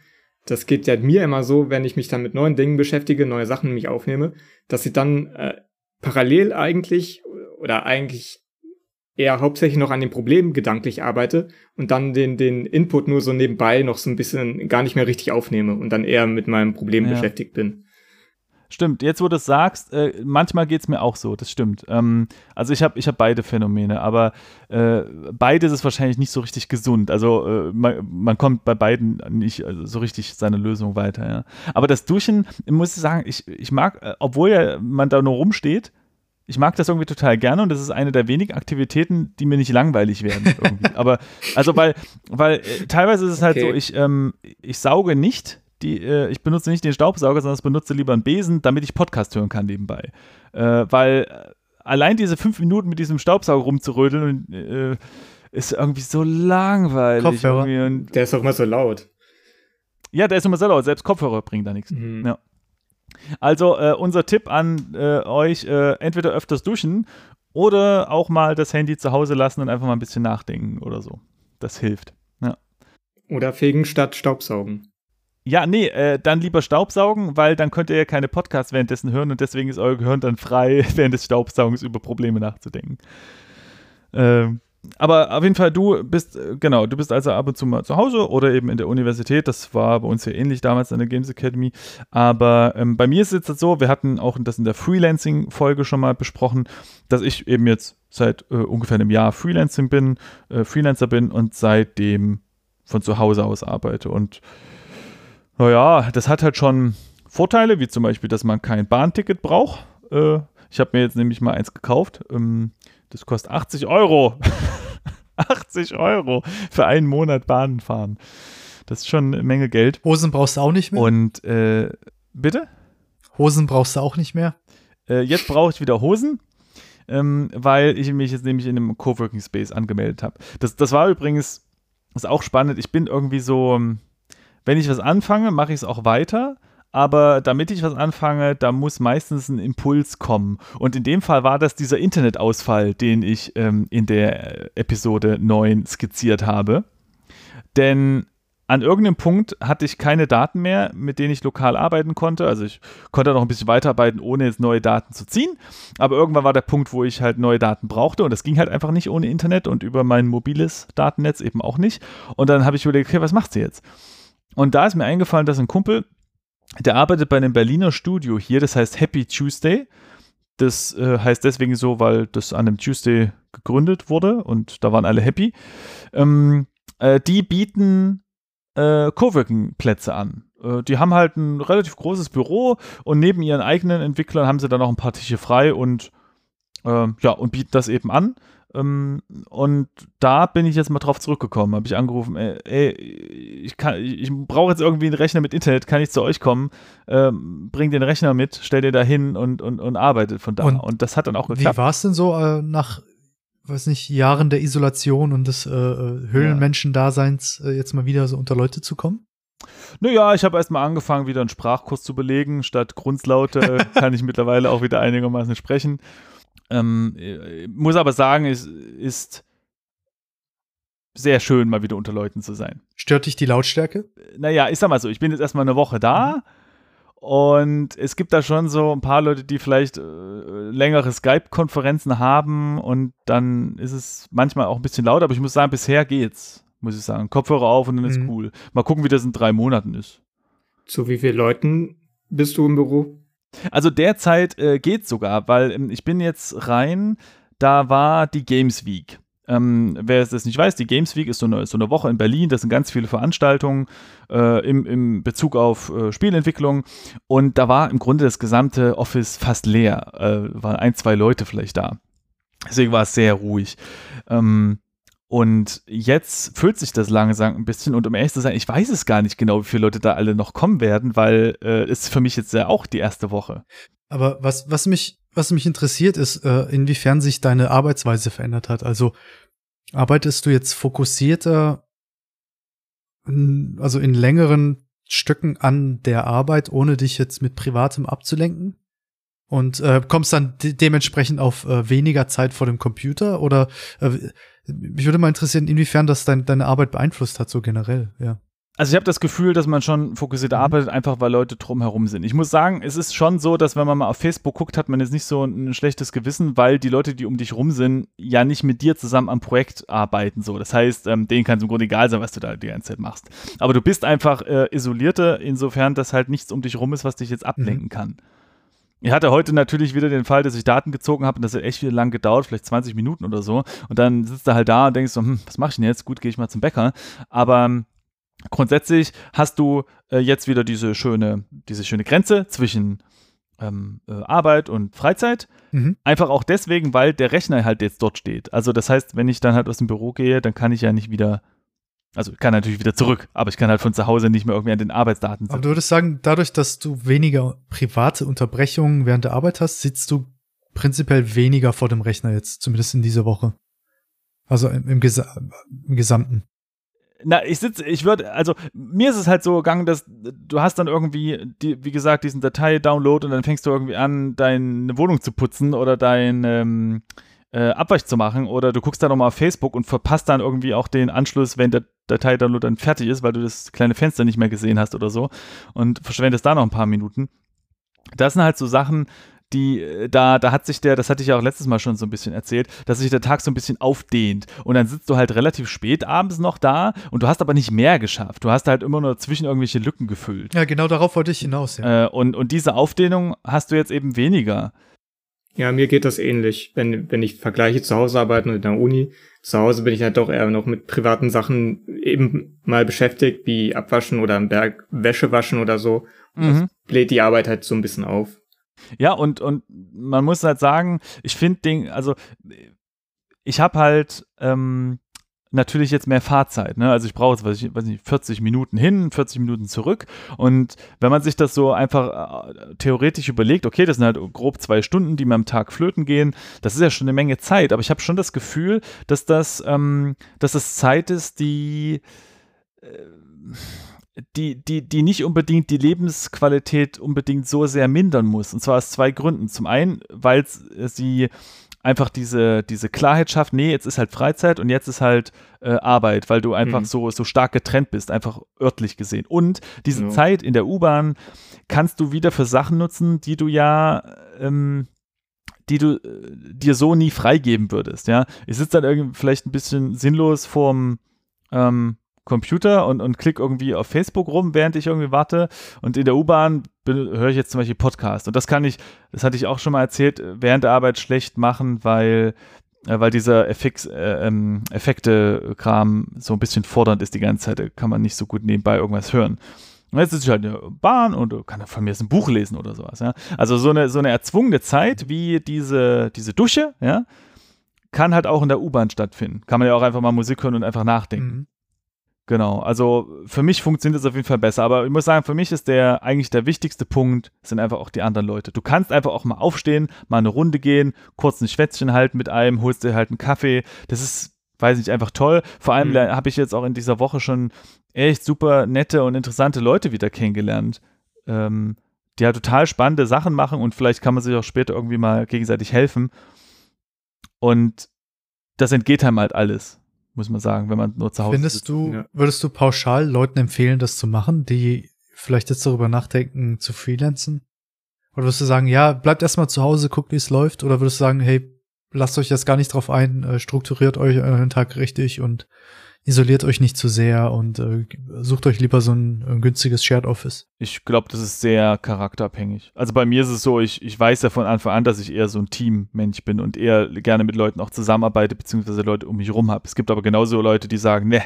das geht ja mir immer so, wenn ich mich dann mit neuen Dingen beschäftige, neue Sachen mich aufnehme, dass ich dann äh, parallel eigentlich oder eigentlich eher hauptsächlich noch an den Problemen gedanklich arbeite und dann den, den Input nur so nebenbei noch so ein bisschen gar nicht mehr richtig aufnehme und dann eher mit meinem Problem ja. beschäftigt bin. Stimmt, jetzt wo du es sagst, äh, manchmal geht es mir auch so, das stimmt. Ähm, also ich habe ich hab beide Phänomene, aber äh, beides ist wahrscheinlich nicht so richtig gesund. Also äh, man, man, kommt bei beiden nicht also so richtig seine Lösung weiter. Ja. Aber das Duschen, muss ich sagen, ich, ich mag, äh, obwohl ja man da nur rumsteht, ich mag das irgendwie total gerne und das ist eine der wenigen Aktivitäten, die mir nicht langweilig werden. *laughs* Irgendwie. Aber also weil, weil äh, teilweise ist es halt okay. so, ich, ähm, ich sauge nicht die, äh, ich benutze nicht den Staubsauger, sondern ich benutze lieber einen Besen, damit ich Podcast hören kann nebenbei. Äh, weil äh, allein diese fünf Minuten mit diesem Staubsauger rumzurödeln äh, ist irgendwie so langweilig. Kopfhörer. der ist auch immer so laut. Ja, der ist immer so laut. Selbst Kopfhörer bringen da nichts. Mhm. Ja. Also äh, unser Tipp an äh, euch, entweder öfters duschen oder auch mal das Handy zu Hause lassen und einfach mal ein bisschen nachdenken oder so. Das hilft. Ja. Oder fegen statt Staubsaugen. Ja, nee, äh, dann lieber Staubsaugen, weil dann könnt ihr ja keine Podcasts währenddessen hören und deswegen ist euer Gehirn dann frei, *laughs* während des Staubsaugens über Probleme nachzudenken. Ähm, aber auf jeden Fall, du bist, äh, genau, du bist also ab und zu mal zu Hause oder eben in der Universität. Das war bei uns ja ähnlich damals in der Games Academy. Aber ähm, bei mir ist es jetzt so, wir hatten auch das in der Freelancing-Folge schon mal besprochen, dass ich eben jetzt seit äh, ungefähr einem Jahr Freelancing bin, äh, Freelancer bin und seitdem von zu Hause aus arbeite. Und naja, das hat halt schon Vorteile, wie zum Beispiel, dass man kein Bahnticket braucht. Äh, ich habe mir jetzt nämlich mal eins gekauft. Ähm, das kostet 80 Euro. *laughs* 80 Euro für einen Monat Bahn fahren. Das ist schon eine Menge Geld. Hosen brauchst du auch nicht mehr? Und äh, bitte? Hosen brauchst du auch nicht mehr? Äh, jetzt brauche ich wieder Hosen. Ähm, weil ich mich jetzt nämlich in einem Coworking Space angemeldet habe. Das, das war übrigens, ist auch spannend. Ich bin irgendwie so, ähm, wenn ich was anfange, mache ich es auch weiter. Aber damit ich was anfange, da muss meistens ein Impuls kommen. Und in dem Fall war das dieser Internetausfall, den ich ähm, in der Episode 9 skizziert habe. Denn an irgendeinem Punkt hatte ich keine Daten mehr, mit denen ich lokal arbeiten konnte. Also ich konnte noch ein bisschen weiterarbeiten, ohne jetzt neue Daten zu ziehen. Aber irgendwann war der Punkt, wo ich halt neue Daten brauchte und das ging halt einfach nicht ohne Internet und über mein mobiles Datennetz eben auch nicht. Und dann habe ich überlegt, okay, was macht sie jetzt? Und da ist mir eingefallen, dass ein Kumpel, der arbeitet bei einem Berliner Studio hier, das heißt Happy Tuesday. Das äh, heißt deswegen so, weil das an einem Tuesday gegründet wurde und da waren alle happy. Ähm, äh, die bieten äh, Coworking-Plätze an. Äh, die haben halt ein relativ großes Büro und neben ihren eigenen Entwicklern haben sie dann noch ein paar Tische frei und äh, ja, und bieten das eben an. Ähm, und da bin ich jetzt mal drauf zurückgekommen. Habe ich angerufen, ey, ey ich, ich brauche jetzt irgendwie einen Rechner mit Internet, kann ich zu euch kommen? Ähm, bring den Rechner mit, stell dir da hin und, und, und arbeitet von da. Und, und das hat dann auch geklappt. Wie war es denn so äh, nach, weiß nicht, Jahren der Isolation und des äh, äh Höhlenmenschen-Daseins äh, jetzt mal wieder so unter Leute zu kommen? Naja, ich habe erstmal angefangen, wieder einen Sprachkurs zu belegen. Statt Grundslaute *laughs* kann ich mittlerweile auch wieder einigermaßen sprechen. Ähm, äh, muss aber sagen, es ist sehr schön, mal wieder unter Leuten zu sein. Stört dich die Lautstärke? Naja, ich sag mal so, ich bin jetzt erstmal eine Woche da. Mhm. Und es gibt da schon so ein paar Leute, die vielleicht äh, längere Skype-Konferenzen haben und dann ist es manchmal auch ein bisschen laut, aber ich muss sagen, bisher geht's, muss ich sagen. Kopfhörer auf und dann mhm. ist cool. Mal gucken, wie das in drei Monaten ist. Zu wie vielen Leuten bist du im Büro? Also derzeit äh, geht sogar, weil ähm, ich bin jetzt rein, da war die Games Week. Ähm, wer es nicht weiß, die Games Week ist so eine, so eine Woche in Berlin, das sind ganz viele Veranstaltungen äh, im, im Bezug auf äh, Spielentwicklung und da war im Grunde das gesamte Office fast leer, äh, waren ein, zwei Leute vielleicht da. Deswegen war es sehr ruhig. Ähm, und jetzt füllt sich das langsam ein bisschen und um ehrlich zu sein, ich weiß es gar nicht genau, wie viele Leute da alle noch kommen werden, weil äh, es für mich jetzt ja auch die erste Woche. Aber was, was mich, was mich interessiert, ist, äh, inwiefern sich deine Arbeitsweise verändert hat. Also arbeitest du jetzt fokussierter, also in längeren Stücken an der Arbeit, ohne dich jetzt mit Privatem abzulenken? Und äh, kommst dann de dementsprechend auf äh, weniger Zeit vor dem Computer? Oder äh, mich würde mal interessieren, inwiefern das dein, deine Arbeit beeinflusst hat, so generell, ja. also ich habe das Gefühl, dass man schon fokussiert mhm. arbeitet, einfach weil Leute drumherum sind. Ich muss sagen, es ist schon so, dass wenn man mal auf Facebook guckt, hat man jetzt nicht so ein schlechtes Gewissen, weil die Leute, die um dich rum sind, ja nicht mit dir zusammen am Projekt arbeiten. So, das heißt, ähm, denen kann es im Grunde egal sein, was du da die ganze Zeit machst. Aber du bist einfach äh, isolierter, insofern, dass halt nichts um dich rum ist, was dich jetzt ablenken mhm. kann. Ich hatte heute natürlich wieder den Fall, dass ich Daten gezogen habe und das hat echt wieder lang gedauert, vielleicht 20 Minuten oder so. Und dann sitzt du halt da und denkst so, hm, was mache ich denn jetzt? Gut, gehe ich mal zum Bäcker. Aber ähm, grundsätzlich hast du äh, jetzt wieder diese schöne, diese schöne Grenze zwischen ähm, äh, Arbeit und Freizeit. Mhm. Einfach auch deswegen, weil der Rechner halt jetzt dort steht. Also das heißt, wenn ich dann halt aus dem Büro gehe, dann kann ich ja nicht wieder, also ich kann natürlich wieder zurück, aber ich kann halt von zu Hause nicht mehr irgendwie an den Arbeitsdaten sitzen. Aber du würdest sagen, dadurch, dass du weniger private Unterbrechungen während der Arbeit hast, sitzt du prinzipiell weniger vor dem Rechner jetzt, zumindest in dieser Woche. Also im, im, Gesa im Gesamten na, ich sitze, ich würde, also mir ist es halt so gegangen, dass du hast dann irgendwie, die, wie gesagt, diesen Datei-Download und dann fängst du irgendwie an, deine Wohnung zu putzen oder dein ähm, äh, Abwasch zu machen oder du guckst dann nochmal auf Facebook und verpasst dann irgendwie auch den Anschluss, wenn der Datei-Download dann fertig ist, weil du das kleine Fenster nicht mehr gesehen hast oder so und verschwendest da noch ein paar Minuten. Das sind halt so Sachen, die, äh, da, da hat sich der, das hatte ich ja auch letztes Mal schon so ein bisschen erzählt, dass sich der Tag so ein bisschen aufdehnt. Und dann sitzt du halt relativ spät abends noch da und du hast aber nicht mehr geschafft. Du hast halt immer nur zwischen irgendwelche Lücken gefüllt. Ja, genau darauf wollte ich hinaus, ja. Äh, und, und diese Aufdehnung hast du jetzt eben weniger. Ja, mir geht das ähnlich. Wenn, wenn ich vergleiche zu Hause arbeiten und in der Uni, zu Hause bin ich halt doch eher noch mit privaten Sachen eben mal beschäftigt, wie Abwaschen oder am Berg Wäsche waschen oder so. Mhm. Das bläht die Arbeit halt so ein bisschen auf. Ja, und, und man muss halt sagen, ich finde den, also ich habe halt ähm, natürlich jetzt mehr Fahrzeit. Ne? Also ich brauche jetzt, weiß ich, weiß nicht, 40 Minuten hin, 40 Minuten zurück. Und wenn man sich das so einfach äh, theoretisch überlegt, okay, das sind halt grob zwei Stunden, die mir am Tag flöten gehen, das ist ja schon eine Menge Zeit. Aber ich habe schon das Gefühl, dass das, ähm, dass das Zeit ist, die äh, die, die, die nicht unbedingt die Lebensqualität unbedingt so sehr mindern muss. Und zwar aus zwei Gründen. Zum einen, weil sie einfach diese, diese Klarheit schafft, nee, jetzt ist halt Freizeit und jetzt ist halt äh, Arbeit, weil du einfach mhm. so, so stark getrennt bist, einfach örtlich gesehen. Und diese ja. Zeit in der U-Bahn kannst du wieder für Sachen nutzen, die du ja ähm, die du äh, dir so nie freigeben würdest, ja. Ich sitze dann irgendwie vielleicht ein bisschen sinnlos vorm ähm, Computer und, und klicke irgendwie auf Facebook rum, während ich irgendwie warte. Und in der U-Bahn höre ich jetzt zum Beispiel Podcast. Und das kann ich, das hatte ich auch schon mal erzählt, während der Arbeit schlecht machen, weil äh, weil dieser Effekt, äh, ähm, Effekte-Kram so ein bisschen fordernd ist die ganze Zeit. Da kann man nicht so gut nebenbei irgendwas hören. Und jetzt sitze ich halt in der Bahn und kann von mir jetzt ein Buch lesen oder sowas. Ja? Also so eine, so eine erzwungene Zeit wie diese, diese Dusche, ja, kann halt auch in der U-Bahn stattfinden. Kann man ja auch einfach mal Musik hören und einfach nachdenken. Mhm. Genau, also für mich funktioniert es auf jeden Fall besser, aber ich muss sagen, für mich ist der eigentlich der wichtigste Punkt, sind einfach auch die anderen Leute. Du kannst einfach auch mal aufstehen, mal eine Runde gehen, kurz ein Schwätzchen halten mit einem, holst dir halt einen Kaffee. Das ist, weiß ich, einfach toll. Vor allem mhm. habe ich jetzt auch in dieser Woche schon echt super nette und interessante Leute wieder kennengelernt, ähm, die halt total spannende Sachen machen und vielleicht kann man sich auch später irgendwie mal gegenseitig helfen. Und das entgeht einem halt alles muss man sagen, wenn man nur zu Hause Findest sitzt. du, ja. würdest du pauschal Leuten empfehlen, das zu machen, die vielleicht jetzt darüber nachdenken, zu freelancen? Oder würdest du sagen, ja, bleibt erstmal zu Hause, guckt, wie es läuft? Oder würdest du sagen, hey, lasst euch das gar nicht drauf ein, äh, strukturiert euch euren Tag richtig und isoliert euch nicht zu sehr und äh, sucht euch lieber so ein, ein günstiges Shared Office. Ich glaube, das ist sehr charakterabhängig. Also bei mir ist es so, ich, ich weiß ja von Anfang an, dass ich eher so ein Teammensch bin und eher gerne mit Leuten auch zusammenarbeite, beziehungsweise Leute um mich rum habe. Es gibt aber genauso Leute, die sagen, ne,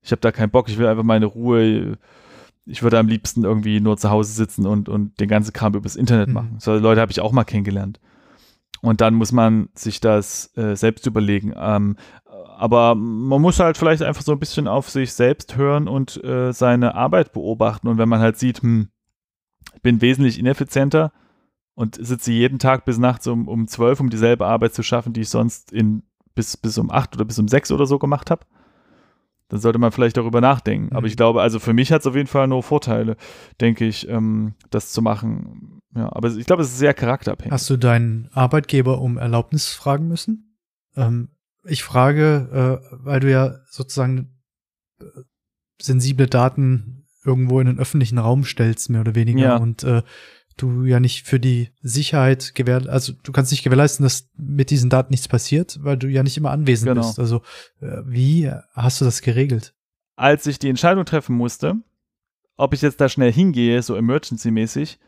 ich habe da keinen Bock, ich will einfach meine Ruhe. Ich würde am liebsten irgendwie nur zu Hause sitzen und, und den ganzen Kram übers Internet mhm. machen. So Leute habe ich auch mal kennengelernt. Und dann muss man sich das äh, selbst überlegen. Ähm, aber man muss halt vielleicht einfach so ein bisschen auf sich selbst hören und äh, seine Arbeit beobachten. Und wenn man halt sieht, hm, ich bin wesentlich ineffizienter und sitze jeden Tag bis nachts um, um 12, um dieselbe Arbeit zu schaffen, die ich sonst in, bis, bis um 8 oder bis um 6 oder so gemacht habe, dann sollte man vielleicht darüber nachdenken. Mhm. Aber ich glaube, also für mich hat es auf jeden Fall nur Vorteile, denke ich, ähm, das zu machen. Ja, aber ich glaube, es ist sehr charakterabhängig. Hast du deinen Arbeitgeber um Erlaubnis fragen müssen? Ähm, ich frage, äh, weil du ja sozusagen äh, sensible Daten irgendwo in den öffentlichen Raum stellst, mehr oder weniger. Ja. Und äh, du ja nicht für die Sicherheit gewähr, also du kannst nicht gewährleisten, dass mit diesen Daten nichts passiert, weil du ja nicht immer anwesend Genau. bist. Also äh, wie hast du das geregelt? Als ich die Entscheidung treffen musste, ob ich jetzt da schnell hingehe, so emergency-mäßig,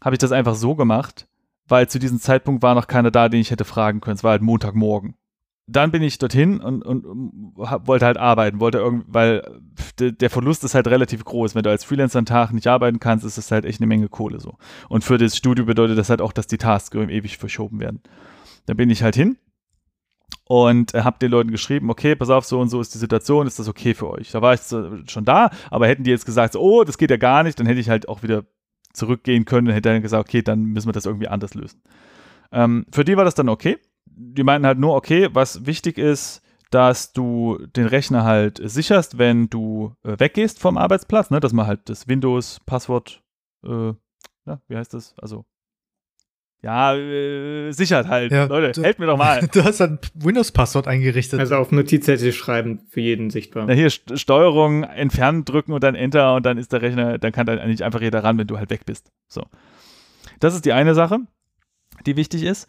habe ich das einfach so gemacht, weil zu diesem Zeitpunkt war noch keiner da, den ich hätte fragen können. Es war halt Montagmorgen. Dann bin ich dorthin und, und, und wollte halt arbeiten, wollte irgendwie, weil de, der Verlust ist halt relativ groß. Wenn du als Freelancer einen Tag nicht arbeiten kannst, ist das halt echt eine Menge Kohle so. Und für das Studio bedeutet das halt auch, dass die Tasks ewig verschoben werden. Dann bin ich halt hin und habe den Leuten geschrieben, okay, pass auf, so und so ist die Situation, ist das okay für euch? Da war ich schon da, aber hätten die jetzt gesagt, so, oh, das geht ja gar nicht, dann hätte ich halt auch wieder zurückgehen können und hätte dann gesagt, okay, dann müssen wir das irgendwie anders lösen. Ähm, für die war das dann okay. Die meinten halt nur, okay, was wichtig ist, dass du den Rechner halt sicherst, wenn du äh, weggehst vom Arbeitsplatz, ne, dass man halt das Windows-Passwort, äh, na, wie heißt das? Also, ja, äh, sichert halt. Ja, Leute, du- helft mir doch mal. *laughs* Du hast ein Windows-Passwort eingerichtet. Also auf Notizzettel schreiben, für jeden sichtbar. Na hier St Steuerung entfernen drücken und dann Enter und dann ist der Rechner, dann kann dann eigentlich einfach jeder ran, wenn du halt weg bist. So. Das ist die eine Sache, die wichtig ist.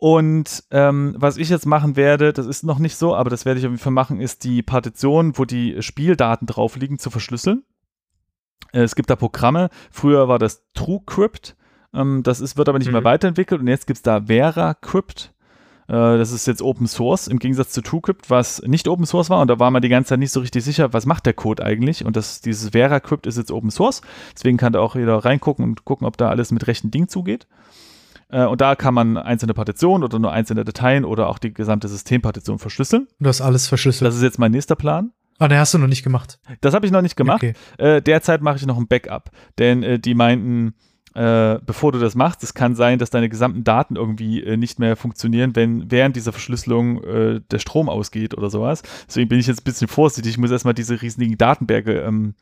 Und ähm, was ich jetzt machen werde, das ist noch nicht so, aber das werde ich auf jeden Fall machen, ist die Partition, wo die Spieldaten drauf liegen, zu verschlüsseln. Äh, Es gibt da Programme. Früher war das TrueCrypt. Ähm, das ist, wird aber nicht mehr Mhm. weiterentwickelt. Und jetzt gibt es da VeraCrypt. Äh, Das ist jetzt Open Source im Gegensatz zu TrueCrypt, was nicht Open Source war. Und da war man die ganze Zeit nicht so richtig sicher, was macht der Code eigentlich. Und das, dieses VeraCrypt ist jetzt Open Source. Deswegen kann da auch jeder reingucken und gucken, ob da alles mit rechten Dingen zugeht. Äh, Und da kann man einzelne Partitionen oder nur einzelne Dateien oder auch die gesamte Systempartition verschlüsseln. du hast alles verschlüsselt. Das ist jetzt mein nächster Plan. ah, den hast du noch nicht gemacht. Das habe ich noch nicht gemacht. Okay. Äh, derzeit mache ich noch ein Backup, denn äh, die meinten, äh, bevor du das machst, es kann sein, dass deine gesamten Daten irgendwie äh, nicht mehr funktionieren, wenn während dieser Verschlüsselung äh, der Strom ausgeht oder sowas. Deswegen bin ich jetzt ein bisschen vorsichtig. Ich muss erstmal diese riesigen Datenberge ähm,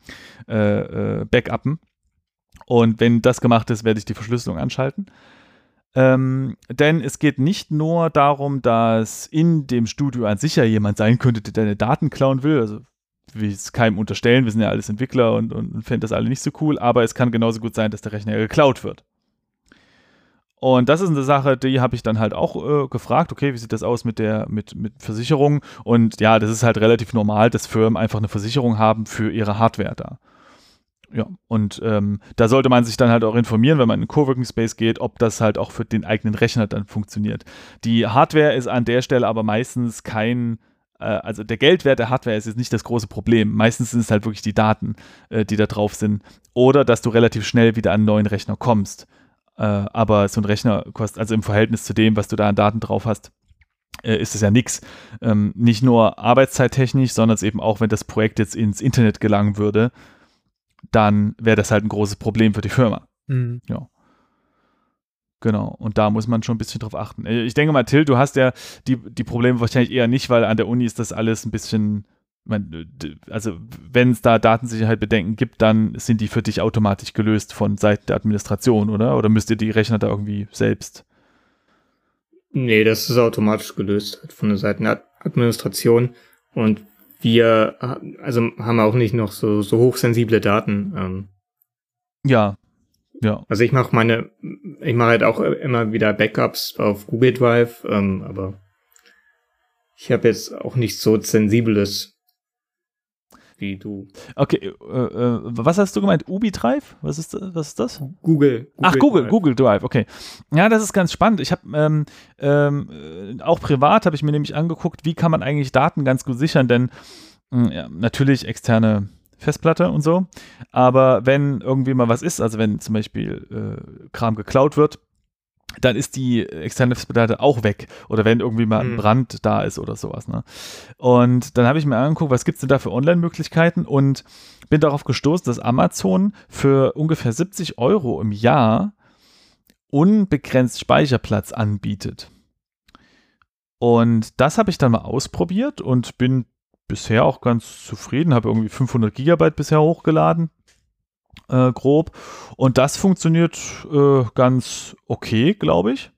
äh, äh, backuppen. Und wenn das gemacht ist, werde ich die Verschlüsselung anschalten. Ähm, denn es geht nicht nur darum, dass in dem Studio an sich ja jemand sein könnte, der deine Daten klauen will. Also ich es keinem unterstellen, wir sind ja alles Entwickler und, und, und finden das alle nicht so cool, aber es kann genauso gut sein, dass der Rechner geklaut wird. Und das ist eine Sache, die habe ich dann halt auch äh, gefragt, okay, wie sieht das aus mit der, mit, mit Versicherung? Und ja, das ist halt relativ normal, dass Firmen einfach eine Versicherung haben für ihre Hardware da. Ja, und ähm, da sollte man sich dann halt auch informieren, wenn man in einen Coworking Space geht, ob das halt auch für den eigenen Rechner dann funktioniert. Die Hardware ist an der Stelle aber meistens kein, äh, also der Geldwert der Hardware ist jetzt nicht das große Problem. Meistens sind es halt wirklich die Daten, äh, die da drauf sind. Oder dass du relativ schnell wieder an einen neuen Rechner kommst. Äh, aber so ein Rechner kostet, also im Verhältnis zu dem, was du da an Daten drauf hast, äh, ist es ja nichts. Ähm, nicht nur arbeitszeittechnisch, sondern es eben auch, wenn das Projekt jetzt ins Internet gelangen würde, dann wäre das halt ein großes Problem für die Firma. Mhm. Genau, und da muss man schon ein bisschen drauf achten. Äh, Ich denke mal, Till, du hast ja die, die Probleme wahrscheinlich eher nicht, weil an der Uni ist das alles ein bisschen, d- also wenn es da Datensicherheit Bedenken gibt, dann sind die für dich automatisch gelöst von Seiten der Administration, oder? Oder müsst ihr die Rechner da irgendwie selbst? Nee, das ist automatisch gelöst von der Seiten der Administration. Und wir, also haben auch nicht noch so, so hochsensible Daten. Ähm, Ja, ja, also ich mache meine, ich mache halt auch immer wieder Backups auf Google Drive, ähm, aber ich habe jetzt auch nichts so sensibles wie du. okay. Äh, äh, was hast du gemeint? Ubi Drive? Was ist, das- was ist das? Google. Ach, Google, Drive. Google Drive, okay. Ja, das ist ganz spannend. Ich habe ähm, ähm, äh, auch privat habe ich mir nämlich angeguckt, wie kann man eigentlich Daten ganz gut sichern, denn mh, ja, natürlich externe Festplatte und so, aber wenn irgendwie mal was ist, also wenn zum Beispiel äh, Kram geklaut wird, dann ist die externe Festplatte auch weg. Oder wenn irgendwie mal ein Mhm. Brand da ist oder sowas. Ne? Und dann habe ich mir angeguckt, was gibt es denn da für Online-Möglichkeiten und bin darauf gestoßen, dass Amazon für ungefähr 70 Euro im Jahr unbegrenzt Speicherplatz anbietet. Und das habe ich dann mal ausprobiert und bin bisher auch ganz zufrieden, habe irgendwie 500 Gigabyte bisher hochgeladen, äh, grob. Und das funktioniert äh, ganz okay, glaube ich.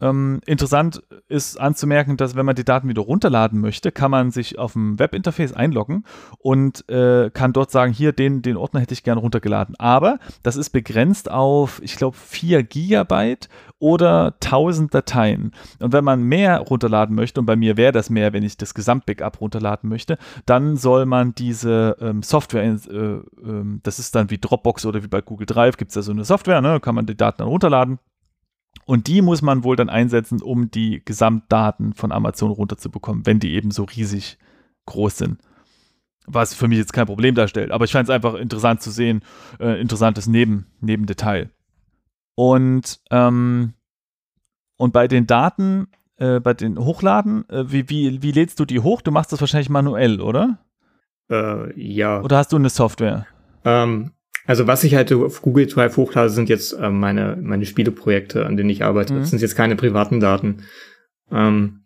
Ähm, interessant ist anzumerken, dass wenn man die Daten wieder runterladen möchte, kann man sich auf dem Webinterface einloggen und äh, kann dort sagen, hier, den, den Ordner hätte ich gerne runtergeladen. Aber das ist begrenzt auf, ich glaube, 4 Gigabyte oder 1000 Dateien. Und wenn man mehr runterladen möchte, und bei mir wäre das mehr, wenn ich das Gesamtbackup runterladen möchte, dann soll man diese ähm, Software, äh, äh, das ist dann wie Dropbox oder wie bei Google Drive, gibt es da so eine Software, ne, kann man die Daten dann runterladen und die muss man wohl dann einsetzen, um die Gesamtdaten von Amazon runterzubekommen, wenn die eben so riesig groß sind. Was für mich jetzt kein Problem darstellt. Aber ich fand es einfach interessant zu sehen, äh, interessantes Neben, Nebendetail. Und, ähm, und bei den Daten, äh, bei den Hochladen, äh, wie, wie, wie lädst du die hoch? Du machst das wahrscheinlich manuell, oder? Äh, ja. Oder hast du eine Software? Ähm, also was ich halt auf Google Drive hochlade, sind jetzt äh, meine, meine Spieleprojekte, an denen ich arbeite. Mhm. Das sind jetzt keine privaten Daten. Ähm,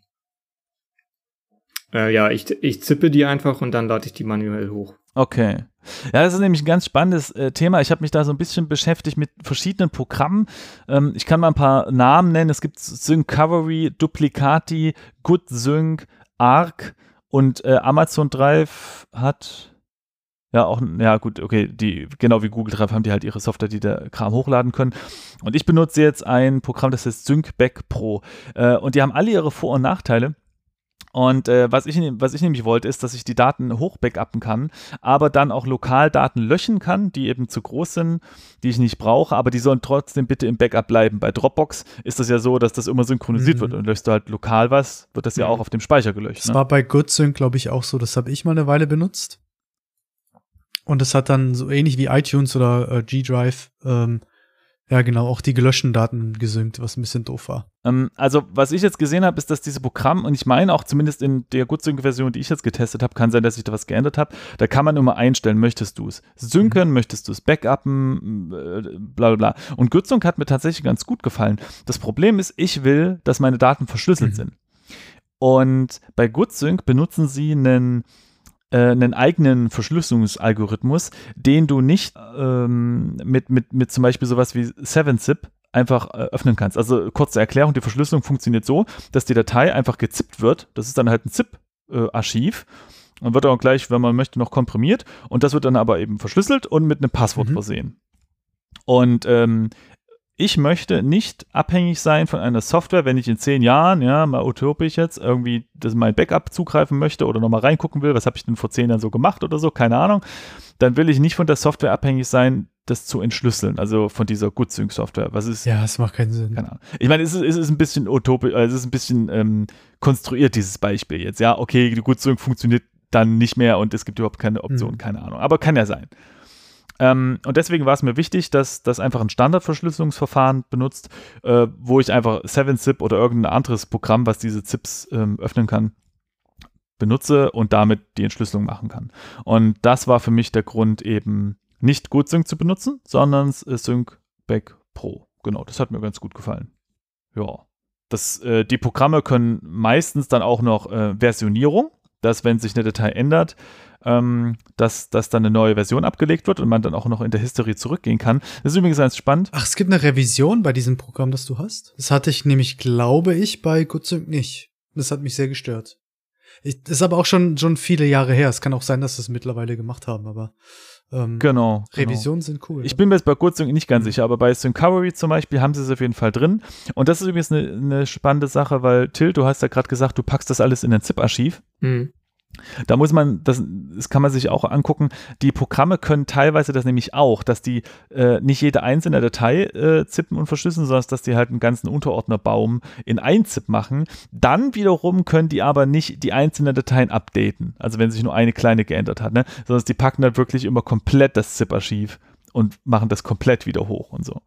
äh, ja, ich, ich zippe die einfach und dann lade ich die manuell hoch. Okay. Ja, das ist nämlich ein ganz spannendes äh, Thema. Ich habe mich da so ein bisschen beschäftigt mit verschiedenen Programmen. Ähm, ich kann mal ein paar Namen nennen. Es gibt Syncovery, Duplicati, GoodSync, Arc und äh, Amazon Drive hat ja, auch, ja gut, okay, die, genau wie Google Drive haben die halt ihre Software, die der Kram hochladen können. Und ich benutze jetzt ein Programm, das heißt SyncBack Pro. Äh, und die haben alle ihre Vor- und Nachteile. Und äh, was, ich, was ich nämlich wollte, ist, dass ich die Daten hochbackuppen kann, aber dann auch lokal Daten löschen kann, die eben zu groß sind, die ich nicht brauche, aber die sollen trotzdem bitte im Backup bleiben. Bei Dropbox ist das ja so, dass das immer synchronisiert mhm. wird und löschst du halt lokal was, wird das ja, ja auch auf dem Speicher gelöscht. Das ne? war bei GoodSync, glaube ich, auch so. Das habe ich mal eine Weile benutzt. Und es hat dann so ähnlich wie iTunes oder äh, G-Drive, ähm, ja genau, auch die gelöschten Daten gesynkt, was ein bisschen doof war. Ähm, also, was ich jetzt gesehen habe, ist, dass diese Programm, und ich meine auch zumindest in der GoodSync-Version, die ich jetzt getestet habe, kann sein, dass ich da was geändert habe, da kann man immer einstellen, möchtest du es synken, mhm. möchtest du es backuppen, äh, bla bla bla. Und GoodSync hat mir tatsächlich ganz gut gefallen. Das Problem ist, ich will, dass meine Daten verschlüsselt mhm. sind. Und bei GoodSync benutzen sie einen einen eigenen Verschlüsselungsalgorithmus, den du nicht ähm, mit, mit, mit zum Beispiel sowas wie 7-Zip einfach äh, öffnen kannst. Also kurze Erklärung, die Verschlüsselung funktioniert so, dass die Datei einfach gezippt wird. Das ist dann halt ein ZIP-Archiv. Äh, und wird auch gleich, wenn man möchte, noch komprimiert. Und das wird dann aber eben verschlüsselt und mit einem Passwort mhm. versehen. Und ähm, ich möchte nicht abhängig sein von einer Software, wenn ich in zehn Jahren, ja, mal utopisch jetzt, irgendwie das mein Backup zugreifen möchte oder nochmal reingucken will, was habe ich denn vor zehn Jahren so gemacht oder so, keine Ahnung, dann will ich nicht von der Software abhängig sein, das zu entschlüsseln, also von dieser GoodSync-Software. Was ist? Ja, es macht keinen Sinn. Keine Ahnung. Ich meine, es ist, es ist ein bisschen utopisch, also es ist ein bisschen ähm, konstruiert, dieses Beispiel jetzt. Ja, okay, die GoodSync funktioniert dann nicht mehr und es gibt überhaupt keine Option, hm. keine Ahnung. Aber kann ja sein. Ähm, und deswegen war es mir wichtig, dass das einfach ein Standardverschlüsselungsverfahren benutzt, äh, wo ich einfach 7-Zip oder irgendein anderes Programm, was diese Zips ähm, öffnen kann, benutze und damit die Entschlüsselung machen kann. Und das war für mich der Grund, eben nicht GoodSync zu benutzen, sondern SyncBack Pro. Genau, das hat mir ganz gut gefallen. Ja. Das, äh, die Programme können meistens dann auch noch äh, Versionierung, dass wenn sich eine Datei ändert, ähm, dass, dass dann eine neue Version abgelegt wird und man dann auch noch in der History zurückgehen kann. Das ist übrigens ganz spannend. Ach, es gibt eine Revision bei diesem Programm, das du hast? Das hatte ich nämlich, glaube ich, bei GoodSync nicht. Das hat mich sehr gestört. Ich, das ist aber auch schon, schon viele Jahre her. Es kann auch sein, dass sie es mittlerweile gemacht haben, aber ähm, genau, genau. Revisionen genau. sind cool. Ich bin mir jetzt bei GoodSync nicht ganz mhm. sicher, aber bei Syncovery zum Beispiel haben sie es auf jeden Fall drin. Und das ist übrigens eine, eine spannende Sache, weil Till, du hast ja gerade gesagt, du packst das alles in ein ZIP-Archiv. Mhm. Da muss man, das, das kann man sich auch angucken, die Programme können teilweise das nämlich auch, dass die äh, nicht jede einzelne Datei äh, zippen und verschlüsseln, sondern dass die halt einen ganzen Unterordnerbaum in ein ZIP machen. Dann wiederum können die aber nicht die einzelnen Dateien updaten, also wenn sich nur eine kleine geändert hat, ne? sondern die packen dann wirklich immer komplett das ZIP-Archiv und machen das komplett wieder hoch und so.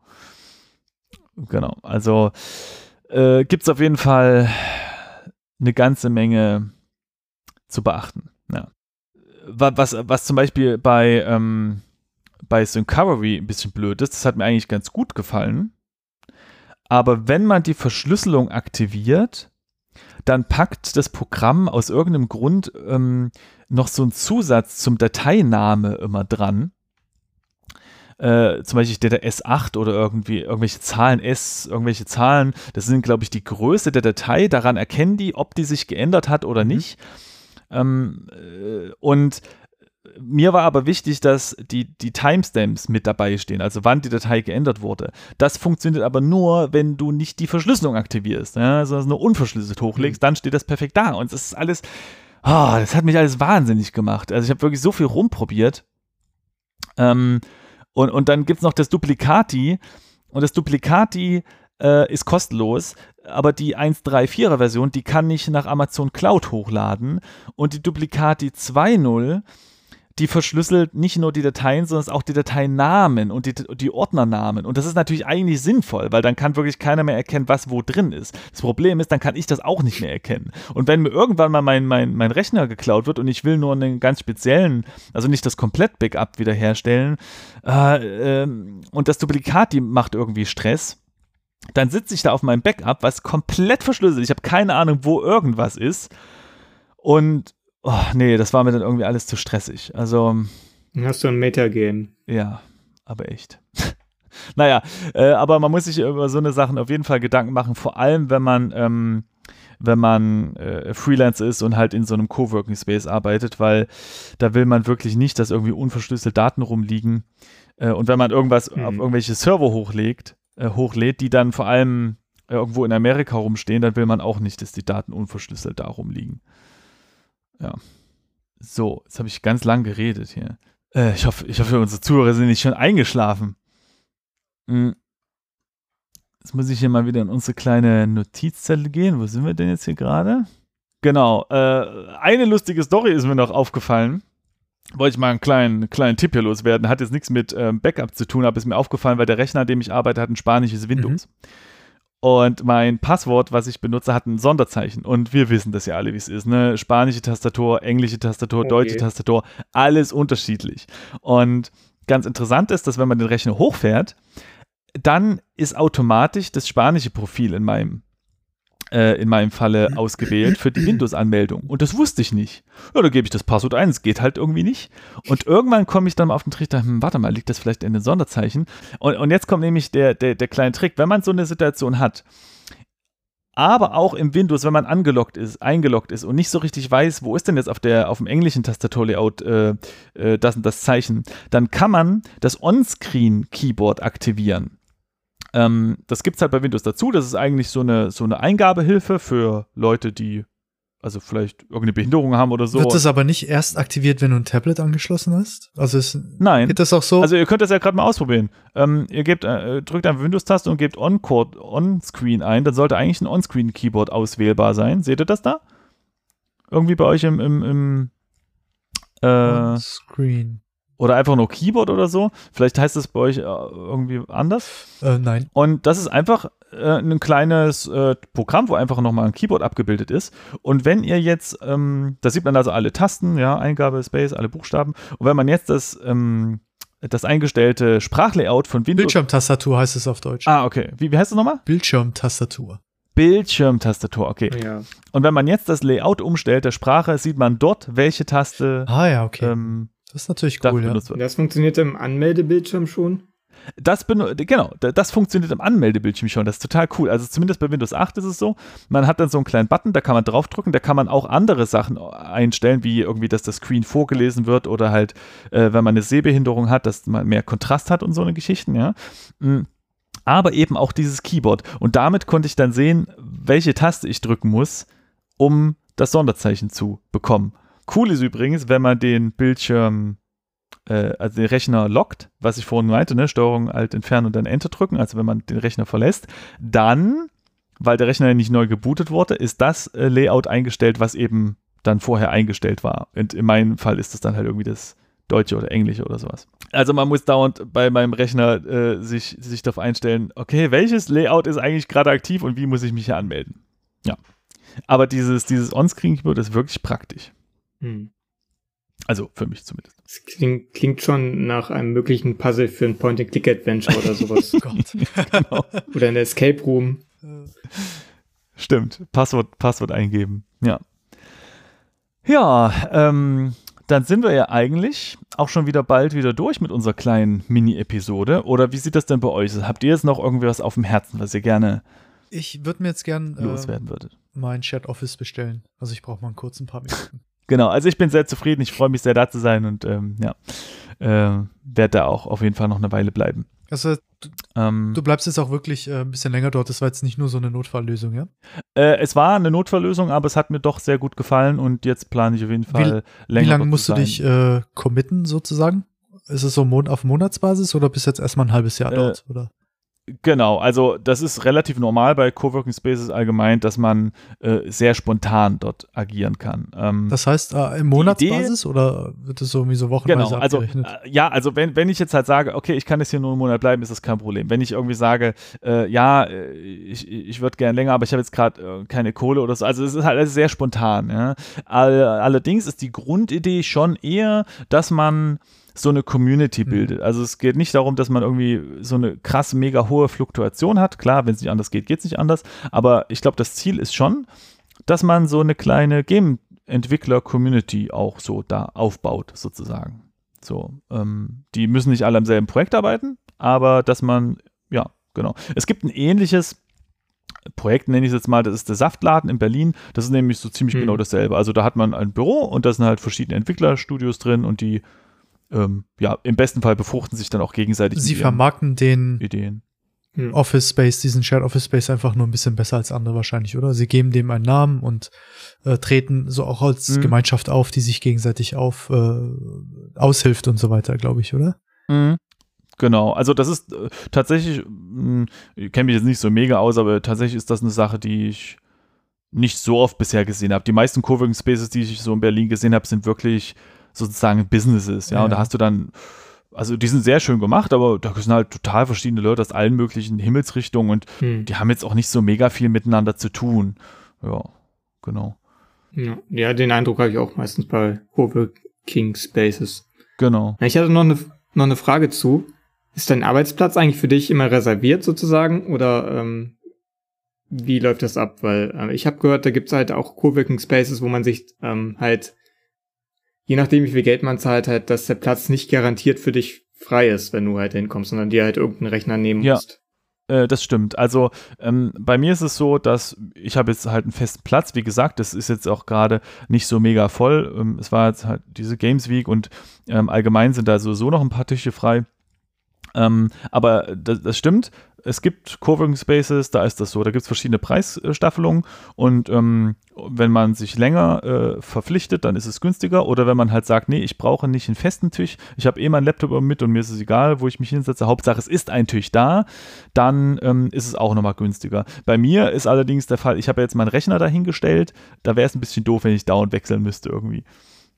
Genau, also äh, gibt es auf jeden Fall eine ganze Menge zu beachten. Ja. Was, was zum Beispiel bei, ähm, bei Syncovery ein bisschen blöd ist, das hat mir eigentlich ganz gut gefallen. Aber wenn man die Verschlüsselung aktiviert, dann packt das Programm aus irgendeinem Grund ähm, noch so einen Zusatz zum Dateiname immer dran. äh, zum Beispiel der S8 oder irgendwie irgendwelche Zahlen S, irgendwelche Zahlen, das sind, glaube ich, die Größe der Datei. Daran erkennen die, ob die sich geändert hat oder mhm. nicht. Ähm, äh, und mir war aber wichtig, dass die, die Timestamps mit dabei stehen, also wann die Datei geändert wurde. Das funktioniert aber nur, wenn du nicht die Verschlüsselung aktivierst, ja, sondern nur unverschlüsselt hochlegst, mhm. dann steht das perfekt da. Und das ist alles, oh, das hat mich alles wahnsinnig gemacht. Also ich habe wirklich so viel rumprobiert. Ähm, und, und dann gibt es noch das Duplicati. Und das Duplicati äh, ist kostenlos, aber die 1.3.4er Version, die kann nicht nach Amazon Cloud hochladen. Und die Duplicati 2.0 die verschlüsselt nicht nur die Dateien, sondern auch die Dateinamen und die, die Ordnernamen. Und das ist natürlich eigentlich sinnvoll, weil dann kann wirklich keiner mehr erkennen, was wo drin ist. Das Problem ist, dann kann ich das auch nicht mehr erkennen. Und wenn mir irgendwann mal mein, mein, mein Rechner geklaut wird und ich will nur einen ganz speziellen, also nicht das Komplett-Backup wiederherstellen, äh, äh, und das Duplikat, die macht irgendwie Stress, dann sitze ich da auf meinem Backup, was komplett verschlüsselt. Ich habe keine Ahnung, wo irgendwas ist. Und oh, nee, das war mir dann irgendwie alles zu stressig. Also. Hast du ein Metagame? Ja, aber echt. *laughs* naja, äh, aber man muss sich über so eine Sachen auf jeden Fall Gedanken machen, vor allem wenn man, ähm, wenn man äh, Freelancer ist und halt in so einem Coworking Space arbeitet, weil da will man wirklich nicht, dass irgendwie unverschlüsselte Daten rumliegen. Äh, und wenn man irgendwas mhm. auf irgendwelche Server hochlegt, äh, hochlädt, die dann vor allem irgendwo in Amerika rumstehen, dann will man auch nicht, dass die Daten unverschlüsselt da rumliegen. Ja. So, jetzt habe ich ganz lang geredet hier. Äh, ich, hoffe, ich hoffe, unsere Zuhörer sind nicht schon eingeschlafen. Hm. Jetzt muss ich hier mal wieder in unsere kleine Notizzettel gehen. Wo sind wir denn jetzt hier gerade? Genau. Äh, eine lustige Story ist mir noch aufgefallen. Wollte ich mal einen kleinen, kleinen Tipp hier loswerden. Hat jetzt nichts mit ähm, Backup zu tun, aber ist mir aufgefallen, weil der Rechner, an dem ich arbeite, hat ein spanisches Windows. Mhm. Und mein Passwort, was ich benutze, hat ein Sonderzeichen. Und wir wissen das ja alle, wie es ist. Ne? Spanische Tastatur, englische Tastatur, okay. deutsche Tastatur, alles unterschiedlich. Und ganz interessant ist, dass wenn man den Rechner hochfährt, dann ist automatisch das spanische Profil in meinem äh, in meinem Falle *laughs* ausgewählt für die Windows-Anmeldung. Und das wusste ich nicht. Ja, da gebe ich das Passwort ein, es geht halt irgendwie nicht. Und irgendwann komme ich dann mal auf den Trichter, hm, warte mal, liegt das vielleicht in den Sonderzeichen? Und, und jetzt kommt nämlich der, der, der kleine Trick, wenn man so eine Situation hat, aber auch im Windows, wenn man angeloggt ist, eingeloggt ist und nicht so richtig weiß, wo ist denn jetzt auf der auf dem englischen Tastaturlayout äh, äh, das und das Zeichen, dann kann man das On-Screen Keyboard aktivieren. Ähm, das gibt es halt bei Windows dazu. Das ist eigentlich so eine, so eine Eingabehilfe für Leute, die also vielleicht irgendeine Behinderung haben oder so. Wird das aber nicht erst aktiviert, wenn du ein Tablet angeschlossen hast? Also ist, Nein. Geht das auch so? Also ihr könnt das ja gerade mal ausprobieren. Ähm, ihr gebt, äh, drückt einfach Windows-Taste und gebt On-Screen ein. Dann sollte eigentlich ein On-Screen-Keyboard auswählbar sein. Seht ihr das da? Irgendwie bei euch im, im, im äh, On-Screen. Oder einfach nur Keyboard oder so. Vielleicht heißt es bei euch äh, irgendwie anders. Äh, nein. Und das ist einfach äh, ein kleines äh, Programm, wo einfach nochmal ein Keyboard abgebildet ist. Und wenn ihr jetzt, ähm, da sieht man also alle Tasten, ja, Eingabe, Space, alle Buchstaben. Und wenn man jetzt das, ähm, das eingestellte Sprachlayout von Windows. Bildschirmtastatur heißt es auf Deutsch. Ah, okay. Wie, wie heißt es nochmal? Bildschirmtastatur. Bildschirmtastatur, okay. Ja. Und wenn man jetzt das Layout umstellt der Sprache, sieht man dort, welche Taste ah, ja, okay. ähm, das ist natürlich cool, ja. Das funktioniert im Anmeldebildschirm schon? Das genau, das funktioniert im Anmeldebildschirm schon. Das ist total cool. Also zumindest bei Windows 8 ist es so. Man hat dann so einen kleinen Button, da kann man draufdrücken, da kann man auch andere Sachen einstellen, wie irgendwie, dass das Screen vorgelesen wird oder halt, äh, wenn man eine Sehbehinderung hat, dass man mehr Kontrast hat und so eine Geschichten, ja. Mm. Aber eben auch dieses Keyboard. Und damit konnte ich dann sehen, welche Taste ich drücken muss, um das Sonderzeichen zu bekommen. Cool ist übrigens, wenn man den Bildschirm, äh, also den Rechner lockt, was ich vorhin meinte, ne, Steuerung Alt entfernen und dann Enter drücken, also wenn man den Rechner verlässt, dann, weil der Rechner nicht neu gebootet wurde, ist das äh, Layout eingestellt, was eben dann vorher eingestellt war. Und in meinem Fall ist das dann halt irgendwie das Deutsche oder Englische oder sowas. Also man muss dauernd bei meinem Rechner äh, sich, sich darauf einstellen, okay, welches Layout ist eigentlich gerade aktiv und wie muss ich mich hier anmelden? Ja. Aber dieses, dieses On-Screen-Keyboard ist wirklich praktisch. Hm. Also für mich zumindest. Das klingt, klingt schon nach einem möglichen Puzzle für ein Point-and-Click-Adventure oder sowas. *laughs* oh Gott. genau. Oder ein Escape Room. Stimmt. Passwort, Passwort eingeben. Ja. Ja, ähm, dann sind wir ja eigentlich auch schon wieder bald wieder durch mit unserer kleinen Mini-Episode. Oder wie sieht das denn bei euch? Habt ihr jetzt noch irgendwie was auf dem Herzen, was ihr gerne ich würde mir jetzt gern äh, loswerden würdet? mein Chat Office bestellen. Also ich brauche mal einen kurzen paar Minuten. Genau, also ich bin sehr zufrieden. Ich freue mich sehr, da zu sein und ähm, ja, äh, werde da auch auf jeden Fall noch eine Weile bleiben. Also du, ähm, du bleibst jetzt auch wirklich äh, ein bisschen länger dort. Das war jetzt nicht nur so eine Notfalllösung, ja? Äh, es war eine Notfalllösung, aber es hat mir doch sehr gut gefallen und jetzt plane ich auf jeden Fall wie, länger. Wie lange musst du dich äh, committen sozusagen? Ist es so auf Monatsbasis oder bist du jetzt erstmal ein halbes Jahr äh, dort? Oder? Genau, also das ist relativ normal bei Coworking Spaces allgemein, dass man äh, sehr spontan dort agieren kann. Ähm, das heißt äh, im Monatsbasis Idee, oder wird es so irgendwie so wochenweise genau, also? Äh, ja, also wenn, wenn ich jetzt halt sage, okay, ich kann jetzt hier nur einen Monat bleiben, ist das kein Problem. Wenn ich irgendwie sage, äh, ja, äh, ich, ich würde gerne länger, aber ich habe jetzt gerade äh, keine Kohle oder so, also es ist halt sehr spontan. Ja? All, allerdings ist die Grundidee schon eher, dass man so eine Community mhm. bildet. Also es geht nicht darum, dass man irgendwie so eine krass mega hohe Fluktuation hat. Klar, wenn es nicht anders geht, geht es nicht anders. Aber ich glaube, das Ziel ist schon, dass man so eine kleine Game-Entwickler-Community auch so da aufbaut, sozusagen. So, ähm, die müssen nicht alle am selben Projekt arbeiten, aber dass man, ja, genau. Es gibt ein ähnliches Projekt, nenne ich es jetzt mal, das ist der Saftladen in Berlin. Das ist nämlich so ziemlich hm. genau dasselbe. Also da hat man ein Büro und da sind halt verschiedene Entwicklerstudios drin und die ähm, ja, im besten Fall befruchten sich dann auch gegenseitig. Sie vermarkten den Ideen. Hm. Office Space, diesen Shared Office Space einfach nur ein bisschen besser als andere wahrscheinlich, oder? Sie geben dem einen Namen und äh, treten so auch als mhm. Gemeinschaft auf, die sich gegenseitig auf äh, aushilft und so weiter, glaube ich, oder? Mhm. Genau, also das ist äh, tatsächlich, mh, hm, ich kenne mich jetzt nicht so mega aus, aber tatsächlich ist das eine Sache, die ich nicht so oft bisher gesehen habe. Die meisten Coworking Spaces, die ich so in Berlin gesehen habe, sind wirklich sozusagen Businesses, ja? ja. Und da hast du dann, also die sind sehr schön gemacht, aber da sind halt total verschiedene Leute aus allen möglichen Himmelsrichtungen und hm. die haben jetzt auch nicht so mega viel miteinander zu tun. Ja, genau. Ja, ja den Eindruck habe ich auch meistens bei King Spaces. Genau. Ich hatte noch eine, noch eine Frage zu. Ist dein Arbeitsplatz eigentlich für dich immer reserviert sozusagen oder ähm, wie läuft das ab? Weil äh, ich habe gehört, da gibt's halt auch Coworking Spaces, wo man sich ähm, halt je nachdem, wie viel Geld man zahlt, halt, dass der Platz nicht garantiert für dich frei ist, wenn du halt hinkommst, sondern dir halt irgendeinen Rechner nehmen ja. musst. Äh, das stimmt. Also ähm, bei mir ist es so, dass ich habe jetzt halt einen festen Platz. Wie gesagt, das ist jetzt auch gerade nicht so mega voll. Ähm, es war jetzt halt diese Games Week und ähm, allgemein sind da sowieso noch ein paar Tische frei. Ähm, aber das, das, stimmt. Es gibt Coworking Spaces, da ist das so. Da gibt es verschiedene Preisstaffelungen und ähm, wenn man sich länger äh, verpflichtet, dann ist es günstiger. Oder wenn man halt sagt, nee, ich brauche nicht einen festen Tisch, ich habe eh meinen Laptop mit und mir ist es egal, wo ich mich hinsetze. Hauptsache, es ist ein Tisch da, dann ähm, ist es auch nochmal günstiger. Bei mir ist allerdings der Fall, ich habe jetzt meinen Rechner dahingestellt, da wäre es ein bisschen doof, wenn ich dauernd wechseln müsste irgendwie.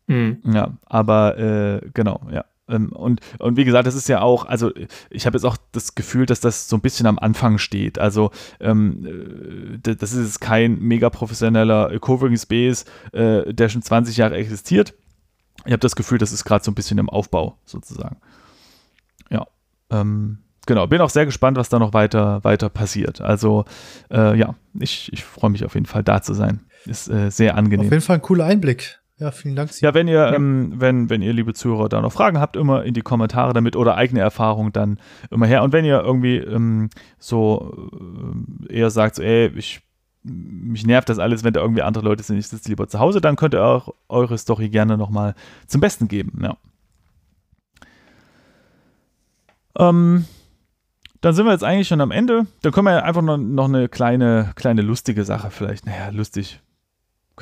Mhm. Ja, aber äh, genau, ja. Ähm, und, und wie gesagt, das ist ja auch, also ich habe jetzt auch das Gefühl, dass das so ein bisschen am Anfang steht. Also ähm, äh, das ist jetzt kein mega professioneller Coworking Space, äh, der schon 20 Jahre existiert. Ich habe das Gefühl, das ist gerade so ein bisschen im Aufbau sozusagen. Ja. Ähm, genau, bin auch sehr gespannt, was da noch weiter, weiter passiert. Also äh, ja, ich, ich freue mich auf jeden Fall da zu sein. Ist äh, sehr angenehm. Auf jeden Fall ein cooler Einblick. Ja, vielen Dank. Ja, wenn ihr, ja. Ähm, wenn, wenn ihr, liebe Zuhörer, da noch Fragen habt, immer in die Kommentare damit oder eigene Erfahrungen dann immer her. Und wenn ihr irgendwie ähm, so äh, eher sagt, so, ey, ich, mich nervt das alles, wenn da irgendwie andere Leute sind, ich sitze lieber zu Hause, dann könnt ihr auch eure Story gerne nochmal zum Besten geben. Ja. Ähm, dann sind wir jetzt eigentlich schon am Ende. Dann können wir einfach noch, noch eine kleine, kleine lustige Sache vielleicht. Naja, lustig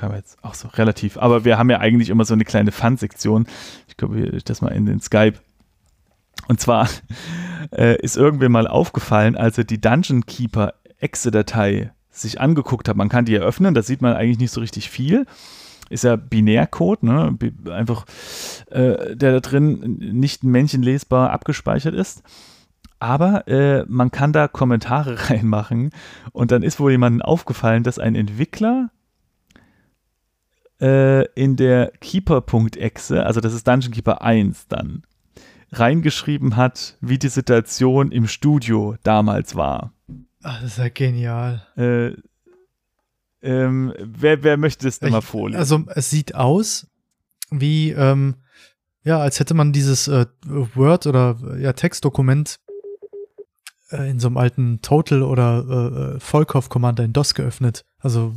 man jetzt auch so relativ, aber wir haben ja eigentlich immer so eine kleine Fun-Sektion. Ich glaube, das mal in den Skype. Und zwar *laughs* äh, ist irgendwer mal aufgefallen, als er die Dungeon Keeper Exe-Datei sich angeguckt hat. Man kann die eröffnen, da sieht man eigentlich nicht so richtig viel. Ist ja Binärcode, ne? einfach äh, der da drin nicht menschenlesbar abgespeichert ist. Aber äh, man kann da Kommentare *laughs* reinmachen und dann ist wohl jemandem aufgefallen, dass ein Entwickler äh, in der Keeper.exe, also das ist Dungeon Keeper 1 dann, reingeschrieben hat, wie die Situation im Studio damals war. Ach, das ist ja genial. Äh, ähm, wer, wer möchte das denn mal vorlesen? Also es sieht aus, wie, ähm, ja, als hätte man dieses äh, Word- oder ja, Textdokument äh, in so einem alten Total oder äh, äh Vollkauf Commander in DOS geöffnet. Also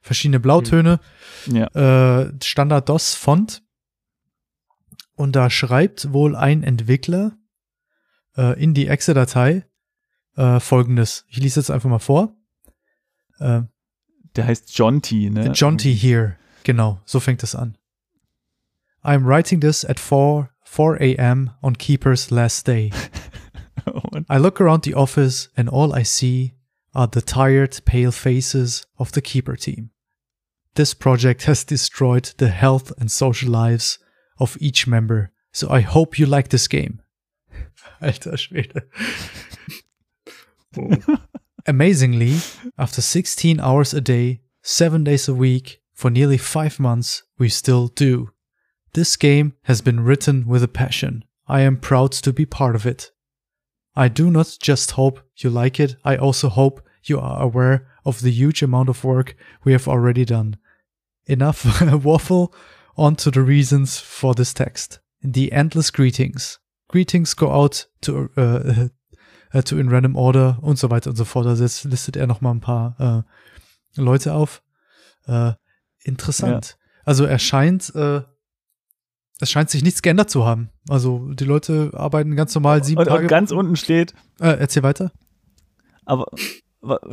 verschiedene Blautöne, hm. ja. äh, Standard DOS Font. Und da schreibt wohl ein Entwickler äh, in die Exe-Datei äh, folgendes. Ich lese jetzt einfach mal vor. Äh, Der heißt John T, ne? John T here. Genau, so fängt es an. I'm writing this at 4, 4 a.m. on Keeper's last day. *laughs* I look around the office and all I see are the tired, pale faces of the Keeper team. This project has destroyed the health and social lives of each member, so I hope you like this game. *laughs* Alter Schwede. *laughs* Amazingly, after 16 hours a day, 7 days a week, for nearly 5 months, we still do. This game has been written with a passion. I am proud to be part of it. I do not just hope you like it, I also hope you are aware of the huge amount of work we have already done. Enough *laughs* waffle on to the reasons for this text. The endless greetings. Greetings go out to, uh, *laughs* uh, to in random order und so weiter und so fort. Also jetzt listet er noch mal ein paar äh, Leute auf. Äh, interessant. Ja. Also er scheint äh, es scheint sich nichts geändert zu haben. Also die Leute arbeiten ganz normal sieben und, Tage. Und ganz unten steht. Äh, erzähl weiter. Aber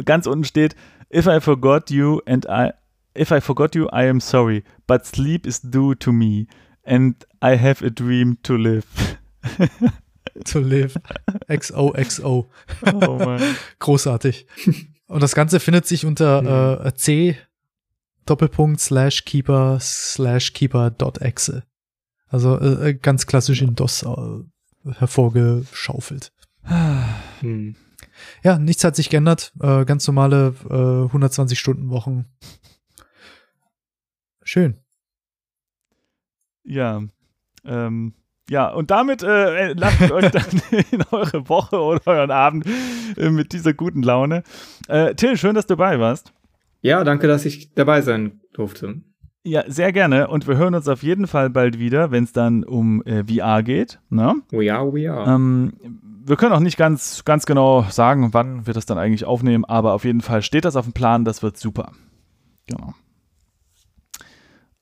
ganz unten steht, if I forgot you and I, if I forgot you, I am sorry, but sleep is due to me and I have a dream to live. *laughs* to live. XOXO. Oh Mann. *laughs* Großartig. Und das Ganze findet sich unter äh, C Doppelpunkt slash keeper slash keeper dot exe. Also äh, äh, ganz klassisch in DOS äh, hervorgeschaufelt. Hm. Ja, nichts hat sich geändert. Äh, ganz normale 120 Stunden Wochen. Schön. Ja. Ähm, ja, und damit äh, lasst euch dann *laughs* in eure Woche oder euren Abend äh, mit dieser guten Laune. Äh, Till, schön, dass du dabei warst. Ja, danke, dass ich dabei sein durfte. Ja, sehr gerne. Und wir hören uns auf jeden Fall bald wieder, wenn es dann um äh, VR geht. Ne? Oh ja, oh ja. Ähm, wir können auch nicht ganz, ganz genau sagen, wann wir das dann eigentlich aufnehmen, aber auf jeden Fall steht das auf dem Plan. Das wird super. Genau.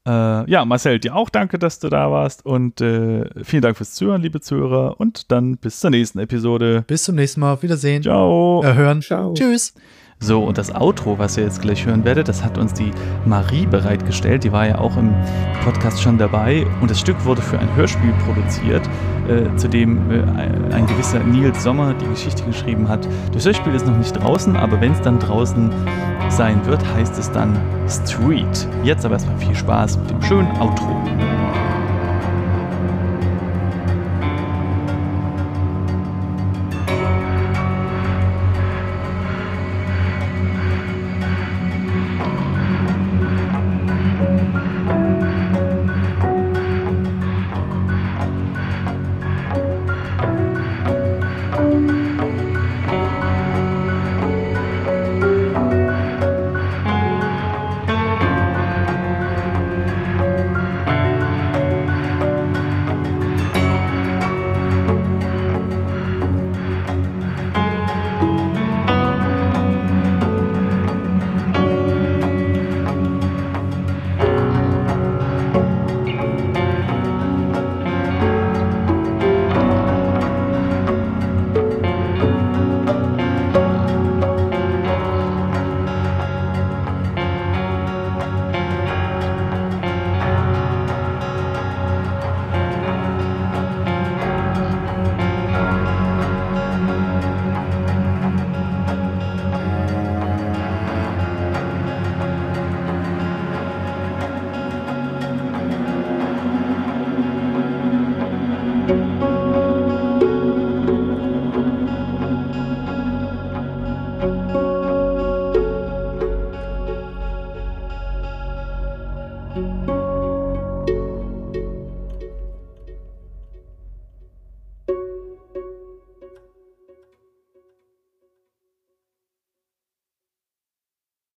Äh, ja, Marcel, dir auch danke, dass du da warst und äh, vielen Dank fürs Zuhören, liebe Zuhörer. Und dann bis zur nächsten Episode. Bis zum nächsten Mal. Auf Wiedersehen. Ciao. Äh, hören. Ciao. Tschüss. So, und das Outro, was ihr jetzt gleich hören werdet, das hat uns die Marie bereitgestellt. Die war ja auch im Podcast schon dabei. Und das Stück wurde für ein Hörspiel produziert, äh, zu dem äh, ein gewisser Nils Sommer die Geschichte geschrieben hat. Das Hörspiel ist noch nicht draußen, aber wenn es dann draußen sein wird, heißt es dann Street. Jetzt aber erstmal viel Spaß mit dem schönen Outro.